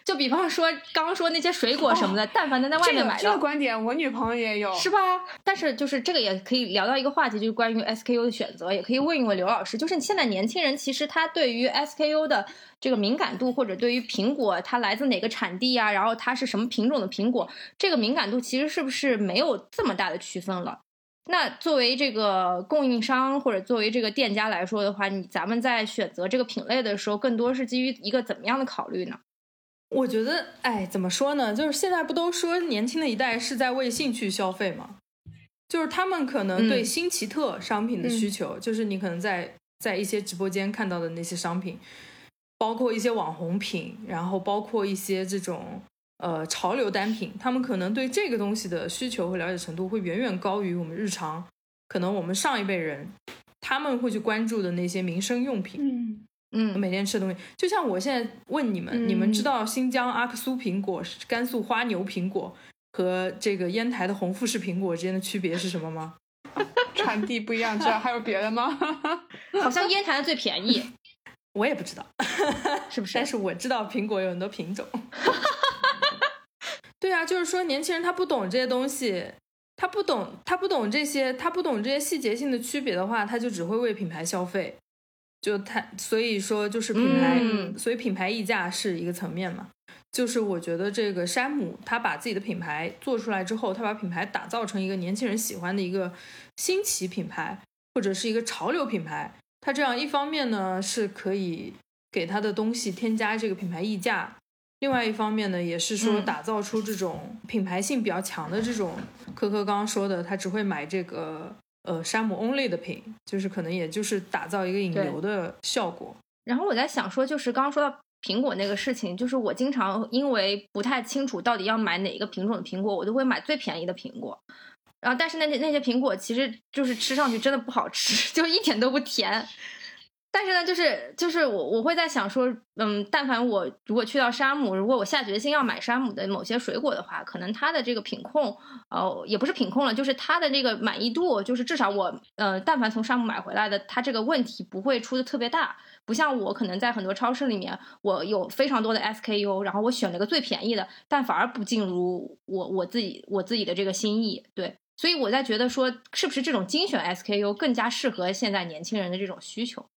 就比方说，刚刚说那些水果什么的，但凡能在外面买到，这个观点我女朋友也有，是吧？但是就是这个也可以聊到一个话题，就是关于 SKU 的选择，也可以问一问刘老师，就是现在年轻人其实他对于 SKU 的这个敏感度，或者对于苹果它来自哪个产地啊，然后它是什么品种的苹果，这个敏感度其实是不是没有这么大的区分了？那作为这个供应商或者作为这个店家来说的话，你咱们在选择这个品类的时候，更多是基于一个怎么样的考虑呢？我觉得，哎，怎么说呢？就是现在不都说年轻的一代是在为兴趣消费吗？就是他们可能对新奇特商品的需求，就是你可能在在一些直播间看到的那些商品，包括一些网红品，然后包括一些这种呃潮流单品，他们可能对这个东西的需求和了解程度会远远高于我们日常，可能我们上一辈人他们会去关注的那些民生用品。嗯。嗯，每天吃的东西，就像我现在问你们，你们知道新疆阿克苏苹果、甘肃花牛苹果和这个烟台的红富士苹果之间的区别是什么吗？产地不一样，知道还有别的吗？好像烟台的最便宜，我也不知道，是不是？但是我知道苹果有很多品种。对啊，就是说年轻人他不懂这些东西，他不懂，他不懂这些，他不懂这些细节性的区别的话，他就只会为品牌消费。就它，所以说就是品牌，所以品牌溢价是一个层面嘛。就是我觉得这个山姆，他把自己的品牌做出来之后，他把品牌打造成一个年轻人喜欢的一个新奇品牌，或者是一个潮流品牌。他这样一方面呢，是可以给他的东西添加这个品牌溢价；，另外一方面呢，也是说打造出这种品牌性比较强的这种。科科刚刚说的，他只会买这个。呃，山姆 only 的品，就是可能也就是打造一个引流的效果。然后我在想说，就是刚刚说到苹果那个事情，就是我经常因为不太清楚到底要买哪一个品种的苹果，我都会买最便宜的苹果。然后，但是那些那些苹果其实就是吃上去真的不好吃，就一点都不甜。但是呢，就是就是我我会在想说，嗯，但凡我如果去到山姆，如果我下决心要买山姆的某些水果的话，可能它的这个品控，呃，也不是品控了，就是它的这个满意度，就是至少我，呃，但凡从山姆买回来的，它这个问题不会出的特别大，不像我可能在很多超市里面，我有非常多的 SKU，然后我选了个最便宜的，但反而不尽如我我自己我自己的这个心意，对，所以我在觉得说，是不是这种精选 SKU 更加适合现在年轻人的这种需求？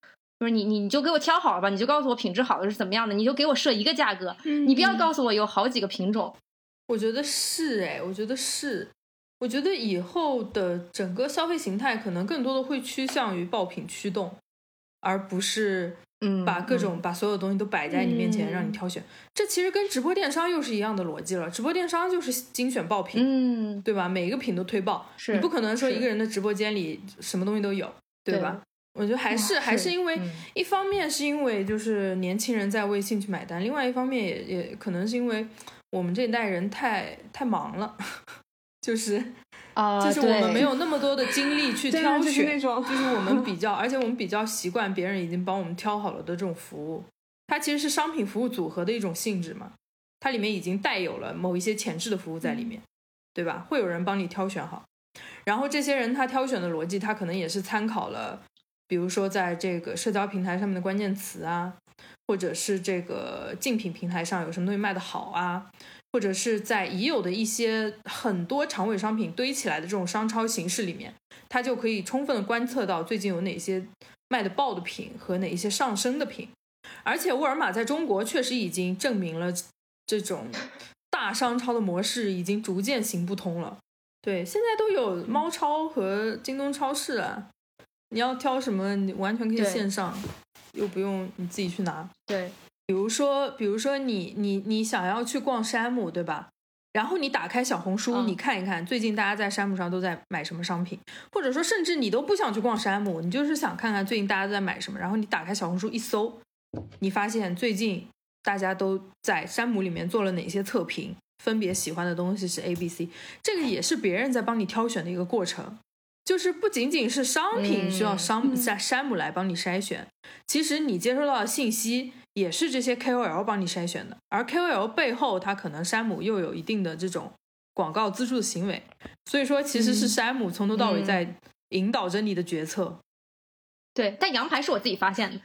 就是你，你你就给我挑好了吧，你就告诉我品质好的是怎么样的，你就给我设一个价格，你不要告诉我有好几个品种。我觉得是哎，我觉得是，我觉得以后的整个消费形态可能更多的会趋向于爆品驱动，而不是嗯把各种把所有东西都摆在你面前让你挑选。这其实跟直播电商又是一样的逻辑了，直播电商就是精选爆品，嗯，对吧？每一个品都推爆，你不可能说一个人的直播间里什么东西都有，对吧？我觉得还是还是因为，一方面是因为就是年轻人在为兴趣买单，另外一方面也也可能是因为我们这一代人太太忙了，就是啊，就是我们没有那么多的精力去 挑选，就是我们比较，而且我们比较习惯别人已经帮我们挑好了的这种服务，它其实是商品服务组合的一种性质嘛，它里面已经带有了某一些前置的服务在里面，对吧？会有人帮你挑选好，然后这些人他挑选的逻辑，他可能也是参考了。比如说，在这个社交平台上面的关键词啊，或者是这个竞品平台上有什么东西卖的好啊，或者是在已有的一些很多长尾商品堆起来的这种商超形式里面，它就可以充分的观测到最近有哪些卖的爆的品和哪一些上升的品。而且沃尔玛在中国确实已经证明了这种大商超的模式已经逐渐行不通了。对，现在都有猫超和京东超市了。你要挑什么？你完全可以线上，又不用你自己去拿。对，比如说，比如说你你你想要去逛山姆，对吧？然后你打开小红书，你看一看最近大家在山姆上都在买什么商品，或者说甚至你都不想去逛山姆，你就是想看看最近大家都在买什么。然后你打开小红书一搜，你发现最近大家都在山姆里面做了哪些测评，分别喜欢的东西是 A、B、C，这个也是别人在帮你挑选的一个过程。就是不仅仅是商品需要商山山姆来帮你筛选，其实你接收到的信息也是这些 KOL 帮你筛选的，而 KOL 背后它可能山姆又有一定的这种广告资助的行为，所以说其实是山姆从头到尾在引导着你的决策。对，但羊排是我自己发现的。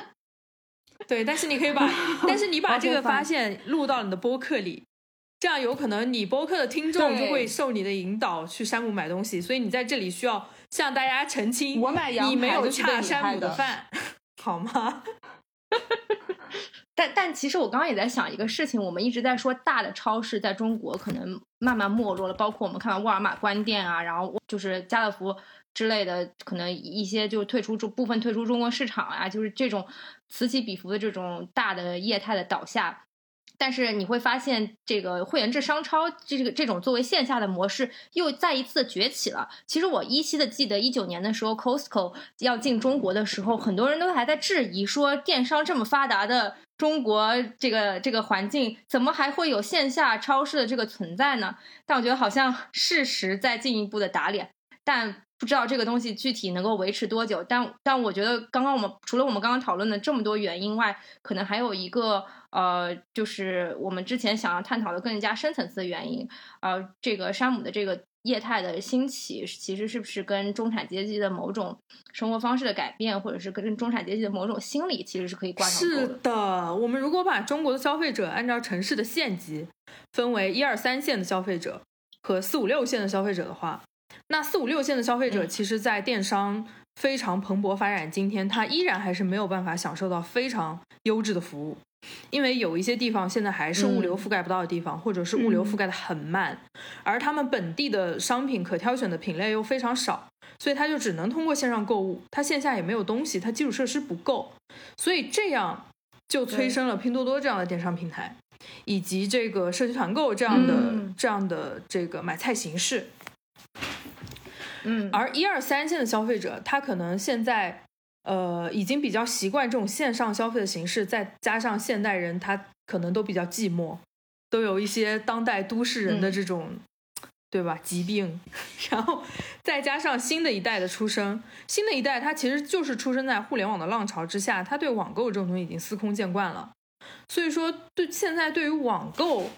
对，但是你可以把，但是你把这个发现录到你的播客里。这样有可能你播客的听众就会受你的引导去山姆买东西，所以你在这里需要向大家澄清，我买羊你没有恰山姆的饭，好吗？但但其实我刚刚也在想一个事情，我们一直在说大的超市在中国可能慢慢没落了，包括我们看到沃尔玛关店啊，然后就是家乐福之类的，可能一些就退出中部分退出中国市场啊，就是这种此起彼伏的这种大的业态的倒下。但是你会发现，这个会员制商超这个这种作为线下的模式又再一次崛起了。其实我依稀的记得，一九年的时候，Costco 要进中国的时候，很多人都还在质疑说，电商这么发达的中国这个这个环境，怎么还会有线下超市的这个存在呢？但我觉得好像事实在进一步的打脸，但不知道这个东西具体能够维持多久。但但我觉得，刚刚我们除了我们刚刚讨论的这么多原因外，可能还有一个。呃，就是我们之前想要探讨的更加深层次的原因，呃，这个山姆的这个业态的兴起，其实是不是跟中产阶级的某种生活方式的改变，或者是跟中产阶级的某种心理，其实是可以挂上钩的。是的，我们如果把中国的消费者按照城市的县级分为一二三线的消费者和四五六线的消费者的话，那四五六线的消费者，其实，在电商非常蓬勃发展，今天他依然还是没有办法享受到非常优质的服务。因为有一些地方现在还是物流覆盖不到的地方，或者是物流覆盖的很慢，而他们本地的商品可挑选的品类又非常少，所以他就只能通过线上购物，他线下也没有东西，他基础设施不够，所以这样就催生了拼多多这样的电商平台，以及这个社区团购这样的这样的这个买菜形式。嗯，而一二三线的消费者，他可能现在。呃，已经比较习惯这种线上消费的形式，再加上现代人他可能都比较寂寞，都有一些当代都市人的这种，对吧？疾病，然后再加上新的一代的出生，新的一代他其实就是出生在互联网的浪潮之下，他对网购这种东西已经司空见惯了，所以说对现在对于网购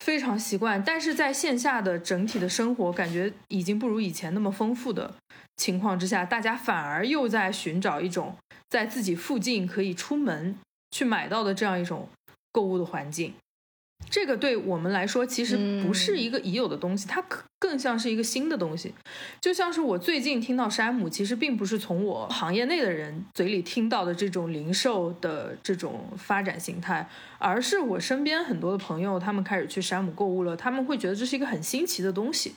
非常习惯，但是在线下的整体的生活感觉已经不如以前那么丰富的。情况之下，大家反而又在寻找一种在自己附近可以出门去买到的这样一种购物的环境。这个对我们来说其实不是一个已有的东西，它更像是一个新的东西。就像是我最近听到山姆，其实并不是从我行业内的人嘴里听到的这种零售的这种发展形态，而是我身边很多的朋友他们开始去山姆购物了，他们会觉得这是一个很新奇的东西。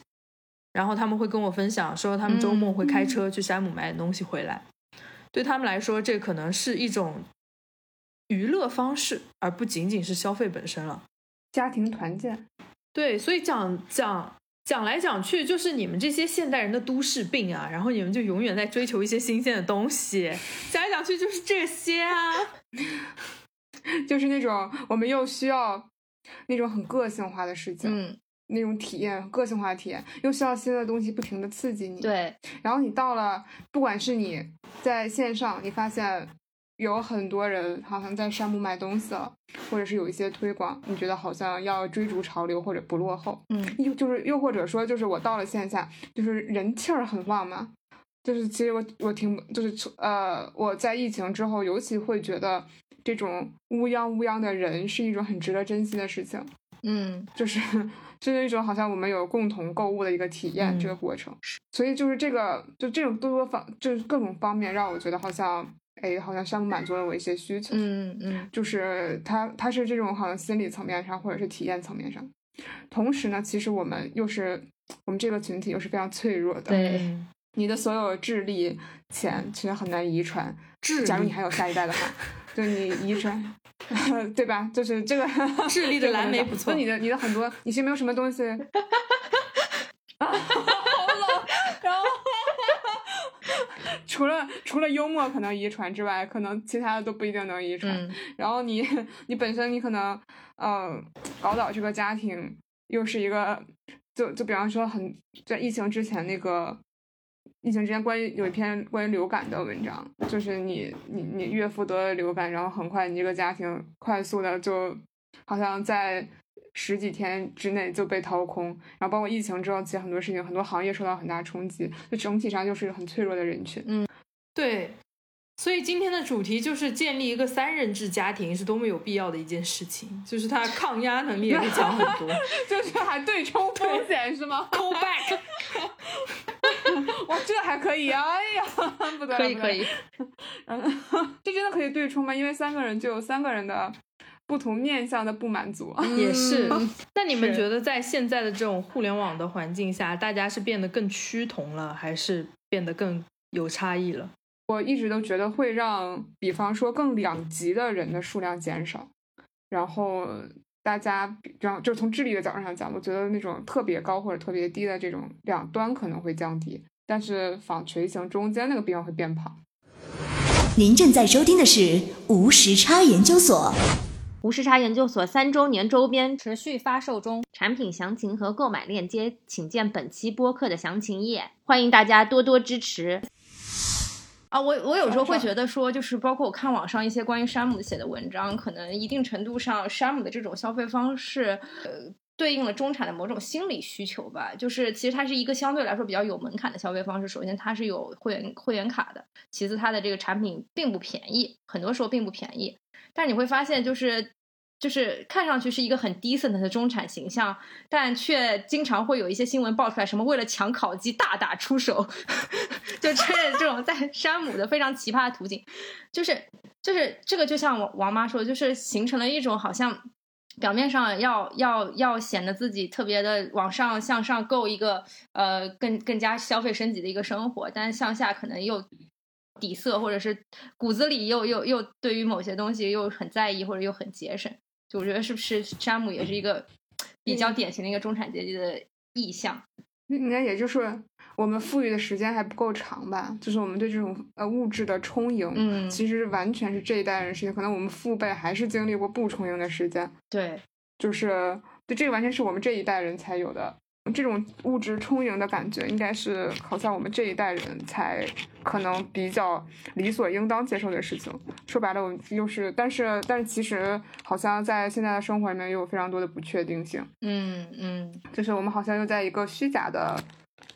然后他们会跟我分享说，他们周末会开车去山姆买点东西回来。对他们来说，这可能是一种娱乐方式，而不仅仅是消费本身了。家庭团建，对，所以讲讲讲来讲去，就是你们这些现代人的都市病啊。然后你们就永远在追求一些新鲜的东西，讲来讲去就是这些啊，就是那种我们又需要那种很个性化的事情。嗯。那种体验，个性化体验，又需要新的东西不停的刺激你。对，然后你到了，不管是你在线上，你发现有很多人好像在山姆买东西了，或者是有一些推广，你觉得好像要追逐潮流或者不落后。嗯，又就是又或者说，就是我到了线下，就是人气儿很旺嘛。就是其实我我挺就是呃我在疫情之后，尤其会觉得这种乌泱乌泱的人是一种很值得珍惜的事情。嗯，就是。是一种好像我们有共同购物的一个体验，这个过程。所以就是这个，就这种多多方，就是各种方面，让我觉得好像，哎，好像山姆满足了我一些需求。嗯嗯，就是它，它是这种好像心理层面上，或者是体验层面上。同时呢，其实我们又是我们这个群体又是非常脆弱的。对，你的所有智力、钱其实很难遗传。智，假如你还有下一代的话，就你遗传。对吧？就是这个 智力的蓝莓不错。那你的你的很多，你是没有什么东西。好冷，然后除了除了幽默可能遗传之外，可能其他的都不一定能遗传。然后你你本身你可能呃搞倒这个家庭，又是一个就就比方说很在疫情之前那个疫情之前关于有一篇关于流感的文章，就是你你你岳父得了流感，然后很快你这个家庭快速的就好像在。十几天之内就被掏空，然后包括疫情之后，其实很多事情、很多行业受到很大冲击，就整体上就是一个很脆弱的人群。嗯，对。所以今天的主题就是建立一个三人制家庭是多么有必要的一件事情，就是它抗压能力也会强很多，就是还对冲风险是吗？Call back。哇，这还可以啊！哎呀，不得了，可以可以。嗯，这真的可以对冲吗？因为三个人就有三个人的。不同面向的不满足也是。那你们觉得在现在的这种互联网的环境下，大家是变得更趋同了，还是变得更有差异了？我一直都觉得会让，比方说更两极的人的数量减少，然后大家，比方就从智力的角度上讲，我觉得那种特别高或者特别低的这种两端可能会降低，但是纺锤形中间那个地方会变胖。您正在收听的是无时差研究所。无时差研究所三周年周边持续发售中，产品详情和购买链接请见本期播客的详情页，欢迎大家多多支持。啊，我我有时候会觉得说，就是包括我看网上一些关于山姆写的文章，可能一定程度上山姆的这种消费方式，呃，对应了中产的某种心理需求吧。就是其实它是一个相对来说比较有门槛的消费方式。首先它是有会员会员卡的，其次它的这个产品并不便宜，很多时候并不便宜。但你会发现，就是就是看上去是一个很 decent 的中产形象，但却经常会有一些新闻爆出来，什么为了抢烤鸡大打出手，就这这种在山姆的非常奇葩的途径，就是就是这个就像王王妈说，就是形成了一种好像表面上要要要显得自己特别的往上向上够一个呃更更加消费升级的一个生活，但向下可能又。底色，或者是骨子里又又又对于某些东西又很在意，或者又很节省，就我觉得是不是山姆也是一个 比较典型的一个中产阶级的意象？应该也就是我们富裕的时间还不够长吧？就是我们对这种呃物质的充盈，嗯，其实完全是这一代人事情。可能我们父辈还是经历过不充盈的时间。对，就是对这个完全是我们这一代人才有的。这种物质充盈的感觉，应该是好像我们这一代人才可能比较理所应当接受的事情。说白了，我们又是，但是，但是其实好像在现在的生活里面，又有非常多的不确定性。嗯嗯，就是我们好像又在一个虚假的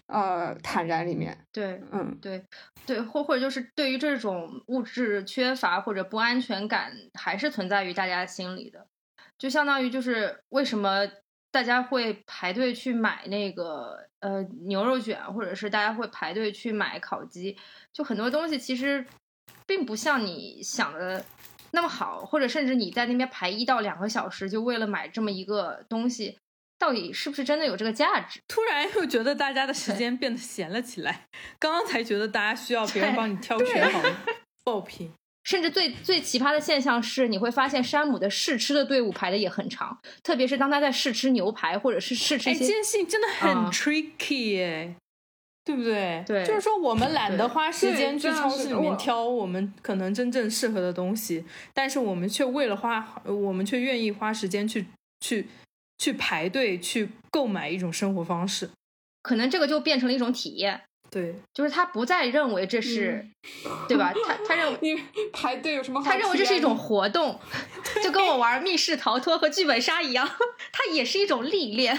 呃坦然里面。对，嗯，对，对，或或者就是对于这种物质缺乏或者不安全感，还是存在于大家心里的。就相当于就是为什么。大家会排队去买那个呃牛肉卷，或者是大家会排队去买烤鸡，就很多东西其实并不像你想的那么好，或者甚至你在那边排一到两个小时，就为了买这么一个东西，到底是不是真的有这个价值？突然又觉得大家的时间变得闲了起来，刚刚才觉得大家需要别人帮你挑选好 爆品。甚至最最奇葩的现象是，你会发现山姆的试吃的队伍排的也很长，特别是当他在试吃牛排或者是试吃一些，这件事情真的很 tricky 哎，对不对？对，就是说我们懒得花时间去超市里面挑我们可能真正适合的东西，但是我们却为了花，我们却愿意花时间去去去排队去购买一种生活方式，可能这个就变成了一种体验。对，就是他不再认为这是，对吧？他他认为 你排队有什么？他认为这是一种活动，就跟我玩密室逃脱和剧本杀一样，它也是一种历练。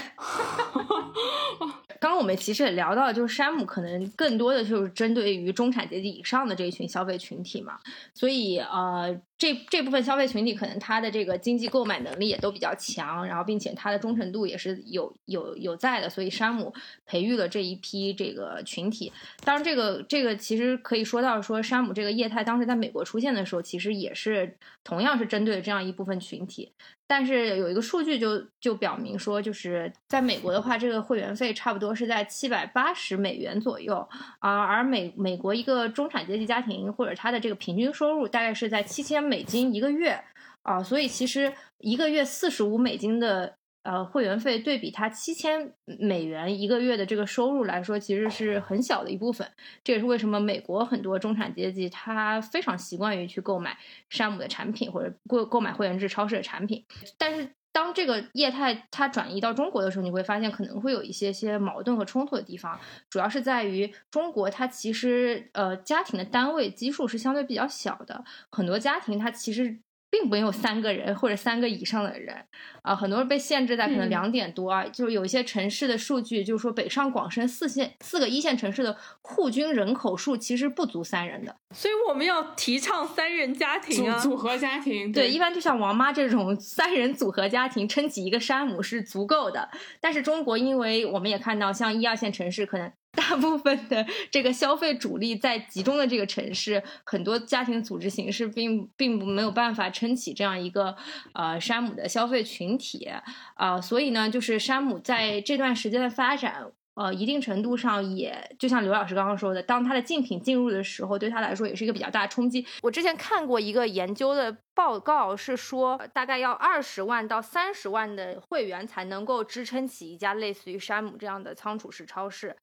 刚刚我们其实也聊到，就是山姆可能更多的就是针对于中产阶级以上的这一群消费群体嘛，所以呃。这这部分消费群体可能他的这个经济购买能力也都比较强，然后并且他的忠诚度也是有有有在的，所以山姆培育了这一批这个群体。当然，这个这个其实可以说到说山姆这个业态当时在美国出现的时候，其实也是同样是针对这样一部分群体。但是有一个数据就就表明说，就是在美国的话，这个会员费差不多是在七百八十美元左右。啊，而美美国一个中产阶级家庭或者他的这个平均收入大概是在七千美金一个月。啊，所以其实一个月四十五美金的呃会员费对比它七千美元一个月的这个收入来说，其实是很小的一部分。这也是为什么美国很多中产阶级他非常习惯于去购买山姆的产品或者购购买会员制超市的产品，但是。当这个业态它转移到中国的时候，你会发现可能会有一些些矛盾和冲突的地方，主要是在于中国它其实呃家庭的单位基数是相对比较小的，很多家庭它其实。并没有三个人或者三个以上的人，啊，很多人被限制在可能两点多啊，就是有一些城市的数据，就是说北上广深四线四个一线城市的户均人口数其实不足三人的，所以我们要提倡三人家庭啊，组合家庭，对，一般就像王妈这种三人组合家庭撑起一个山姆是足够的，但是中国因为我们也看到像一二线城市可能。大部分的这个消费主力在集中的这个城市，很多家庭组织形式并并不没有办法撑起这样一个呃山姆的消费群体啊，所以呢，就是山姆在这段时间的发展，呃，一定程度上也就像刘老师刚刚说的，当他的竞品进入的时候，对他来说也是一个比较大的冲击。我之前看过一个研究的报告，是说大概要二十万到三十万的会员才能够支撑起一家类似于山姆这样的仓储式超市。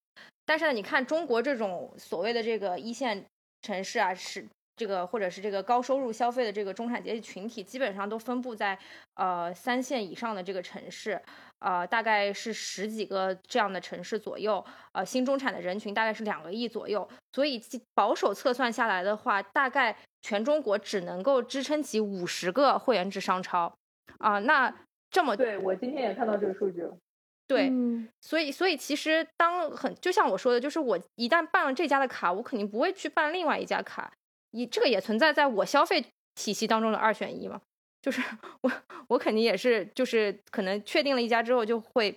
但是呢，你看中国这种所谓的这个一线城市啊，是这个或者是这个高收入消费的这个中产阶级群体，基本上都分布在呃三线以上的这个城市，呃，大概是十几个这样的城市左右，呃，新中产的人群大概是两个亿左右，所以保守测算下来的话，大概全中国只能够支撑起五十个会员制商超，啊，那这么对我今天也看到这个数据了。对，所以所以其实当很就像我说的，就是我一旦办了这家的卡，我肯定不会去办另外一家卡。你这个也存在在我消费体系当中的二选一嘛？就是 我我肯定也是，就是可能确定了一家之后，就会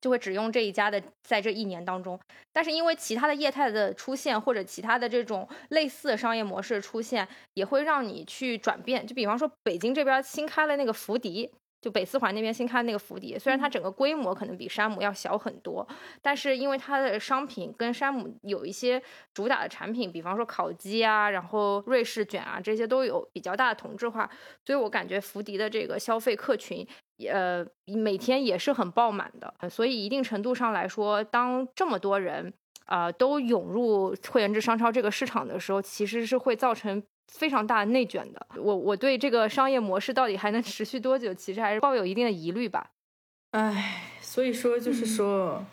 就会只用这一家的，在这一年当中。但是因为其他的业态的出现，或者其他的这种类似的商业模式出现，也会让你去转变。就比方说北京这边新开了那个福迪。就北四环那边新开的那个福迪，虽然它整个规模可能比山姆要小很多，但是因为它的商品跟山姆有一些主打的产品，比方说烤鸡啊，然后瑞士卷啊，这些都有比较大的同质化，所以我感觉福迪的这个消费客群，呃，每天也是很爆满的。所以一定程度上来说，当这么多人啊都涌入会员制商超这个市场的时候，其实是会造成。非常大内卷的，我我对这个商业模式到底还能持续多久，其实还是抱有一定的疑虑吧。唉，所以说就是说，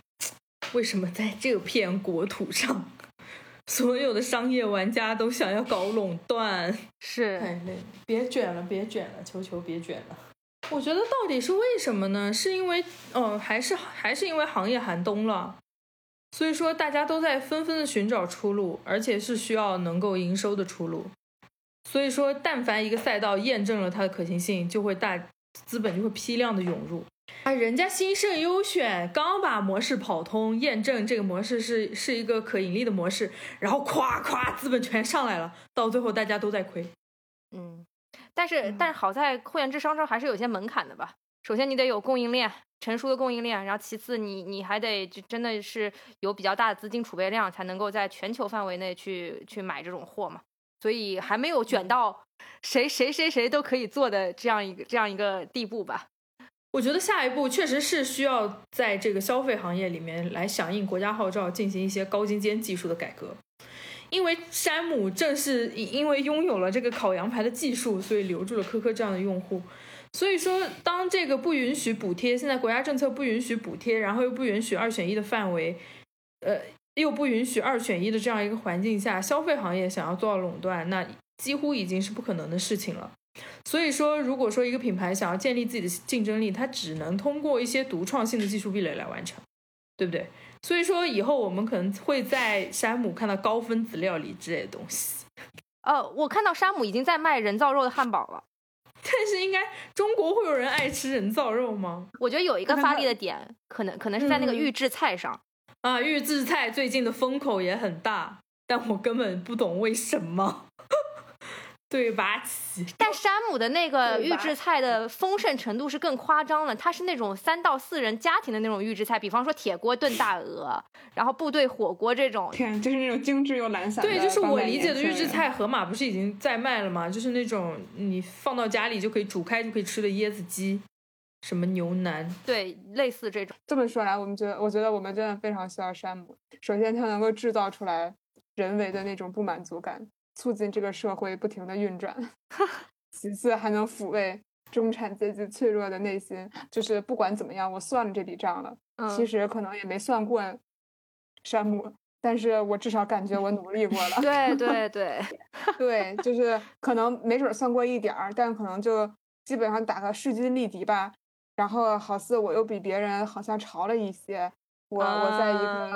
为什么在这片国土上，所有的商业玩家都想要搞垄断？是太累，别卷了，别卷了，求求别卷了。我觉得到底是为什么呢？是因为，嗯，还是还是因为行业寒冬了，所以说大家都在纷纷的寻找出路，而且是需要能够营收的出路。所以说，但凡一个赛道验证了它的可行性，就会大资本就会批量的涌入。啊，人家兴盛优选刚把模式跑通，验证这个模式是是一个可盈利的模式，然后咵咵资本全上来了，到最后大家都在亏。嗯，但是但是好在会员制商超还是有些门槛的吧？首先你得有供应链成熟的供应链，然后其次你你还得就真的是有比较大的资金储备量，才能够在全球范围内去去买这种货嘛。所以还没有卷到谁谁谁谁都可以做的这样一个这样一个地步吧。我觉得下一步确实是需要在这个消费行业里面来响应国家号召，进行一些高精尖技术的改革。因为山姆正是因为拥有了这个烤羊排的技术，所以留住了科科这样的用户。所以说，当这个不允许补贴，现在国家政策不允许补贴，然后又不允许二选一的范围，呃。又不允许二选一的这样一个环境下，消费行业想要做到垄断，那几乎已经是不可能的事情了。所以说，如果说一个品牌想要建立自己的竞争力，它只能通过一些独创性的技术壁垒来完成，对不对？所以说，以后我们可能会在山姆看到高分子料理之类的东西。呃，我看到山姆已经在卖人造肉的汉堡了，但是应该中国会有人爱吃人造肉吗？我觉得有一个发力的点，可能可能是在那个预制菜上。啊，预制菜最近的风口也很大，但我根本不懂为什么。对吧起？但山姆的那个预制菜的丰盛程度是更夸张了，它是那种三到四人家庭的那种预制菜，比方说铁锅炖大鹅，然后部队火锅这种。天，就是那种精致又懒散。对，就是我理解的预制菜，盒马不是已经在卖了吗？就是那种你放到家里就可以煮开就可以吃的椰子鸡。什么牛腩，对，类似这种。这么说来，我们觉得，我觉得我们真的非常需要山姆。首先，它能够制造出来人为的那种不满足感，促进这个社会不停的运转。其次，还能抚慰中产阶级脆弱的内心。就是不管怎么样，我算了这笔账了，其实可能也没算过山姆，但是我至少感觉我努力过了。对对对 对，就是可能没准算过一点儿，但可能就基本上打个势均力敌吧。然后好似我又比别人好像潮了一些，我我在一个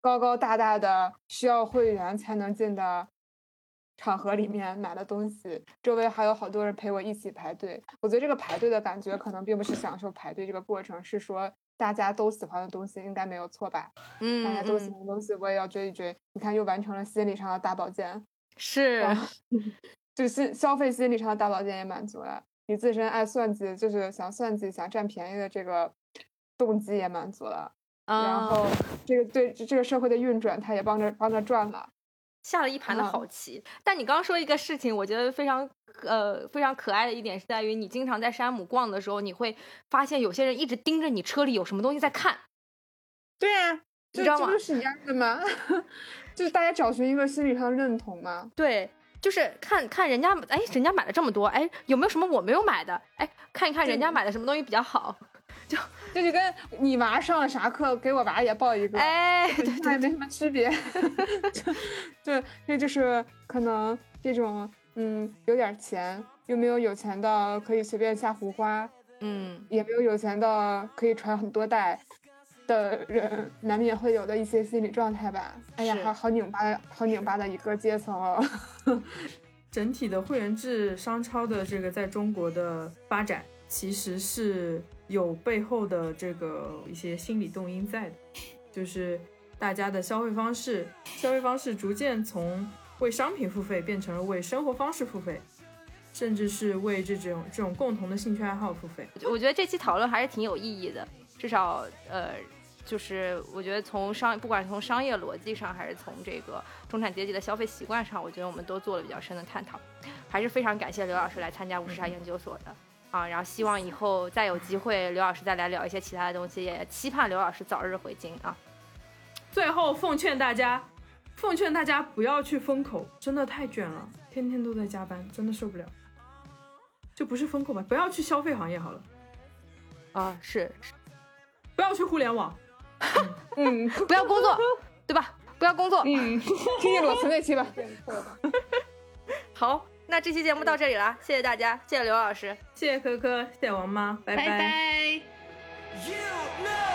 高高大大的需要会员才能进的场合里面买了东西，周围还有好多人陪我一起排队。我觉得这个排队的感觉可能并不是享受排队这个过程，是说大家都喜欢的东西应该没有错吧？嗯，大家都喜欢的东西我也要追一追。你看，又完成了心理上的大保健，是，就心消费心理上的大保健也满足了。你自身爱算计，就是想算计、想占便宜的这个动机也满足了，然后这个对这个社会的运转，他也帮着帮着转了，下了一盘的好棋。但你刚刚说一个事情，我觉得非常呃非常可爱的一点是在于，你经常在山姆逛的时候，你会发现有些人一直盯着你车里有什么东西在看。对啊，你知道吗？这不是一样的吗？就是大家找寻一个心理上的认同吗。对。就是看看人家，哎，人家买了这么多，哎，有没有什么我没有买的？哎，看一看人家买的什么东西比较好，就这就跟你娃上了啥课，给我娃也报一个，哎，对对没什么区别。对，这就是可能这种，嗯，有点钱又没有有钱到可以随便下胡花，嗯，也没有有钱到可以传很多代。的人难免会有的一些心理状态吧。哎呀，好好拧巴，好拧巴的一个阶层哦。整体的会员制商超的这个在中国的发展，其实是有背后的这个一些心理动因在的，就是大家的消费方式，消费方式逐渐从为商品付费变成了为生活方式付费，甚至是为这种这种共同的兴趣爱好付费。我觉得这期讨论还是挺有意义的。至少，呃，就是我觉得从商，不管是从商业逻辑上，还是从这个中产阶级的消费习惯上，我觉得我们都做了比较深的探讨，还是非常感谢刘老师来参加五十茶研究所的啊。然后希望以后再有机会，刘老师再来聊一些其他的东西，也期盼刘老师早日回京啊。最后奉劝大家，奉劝大家不要去风口，真的太卷了，天天都在加班，真的受不了。就不是风口吧，不要去消费行业好了。啊，是是。不要去互联网，嗯，不要工作，对吧？不要工作，嗯，听见裸辞那期吧。好，那这期节目到这里了，谢谢大家，谢谢刘老师，谢谢科科，谢谢王妈，拜拜。talk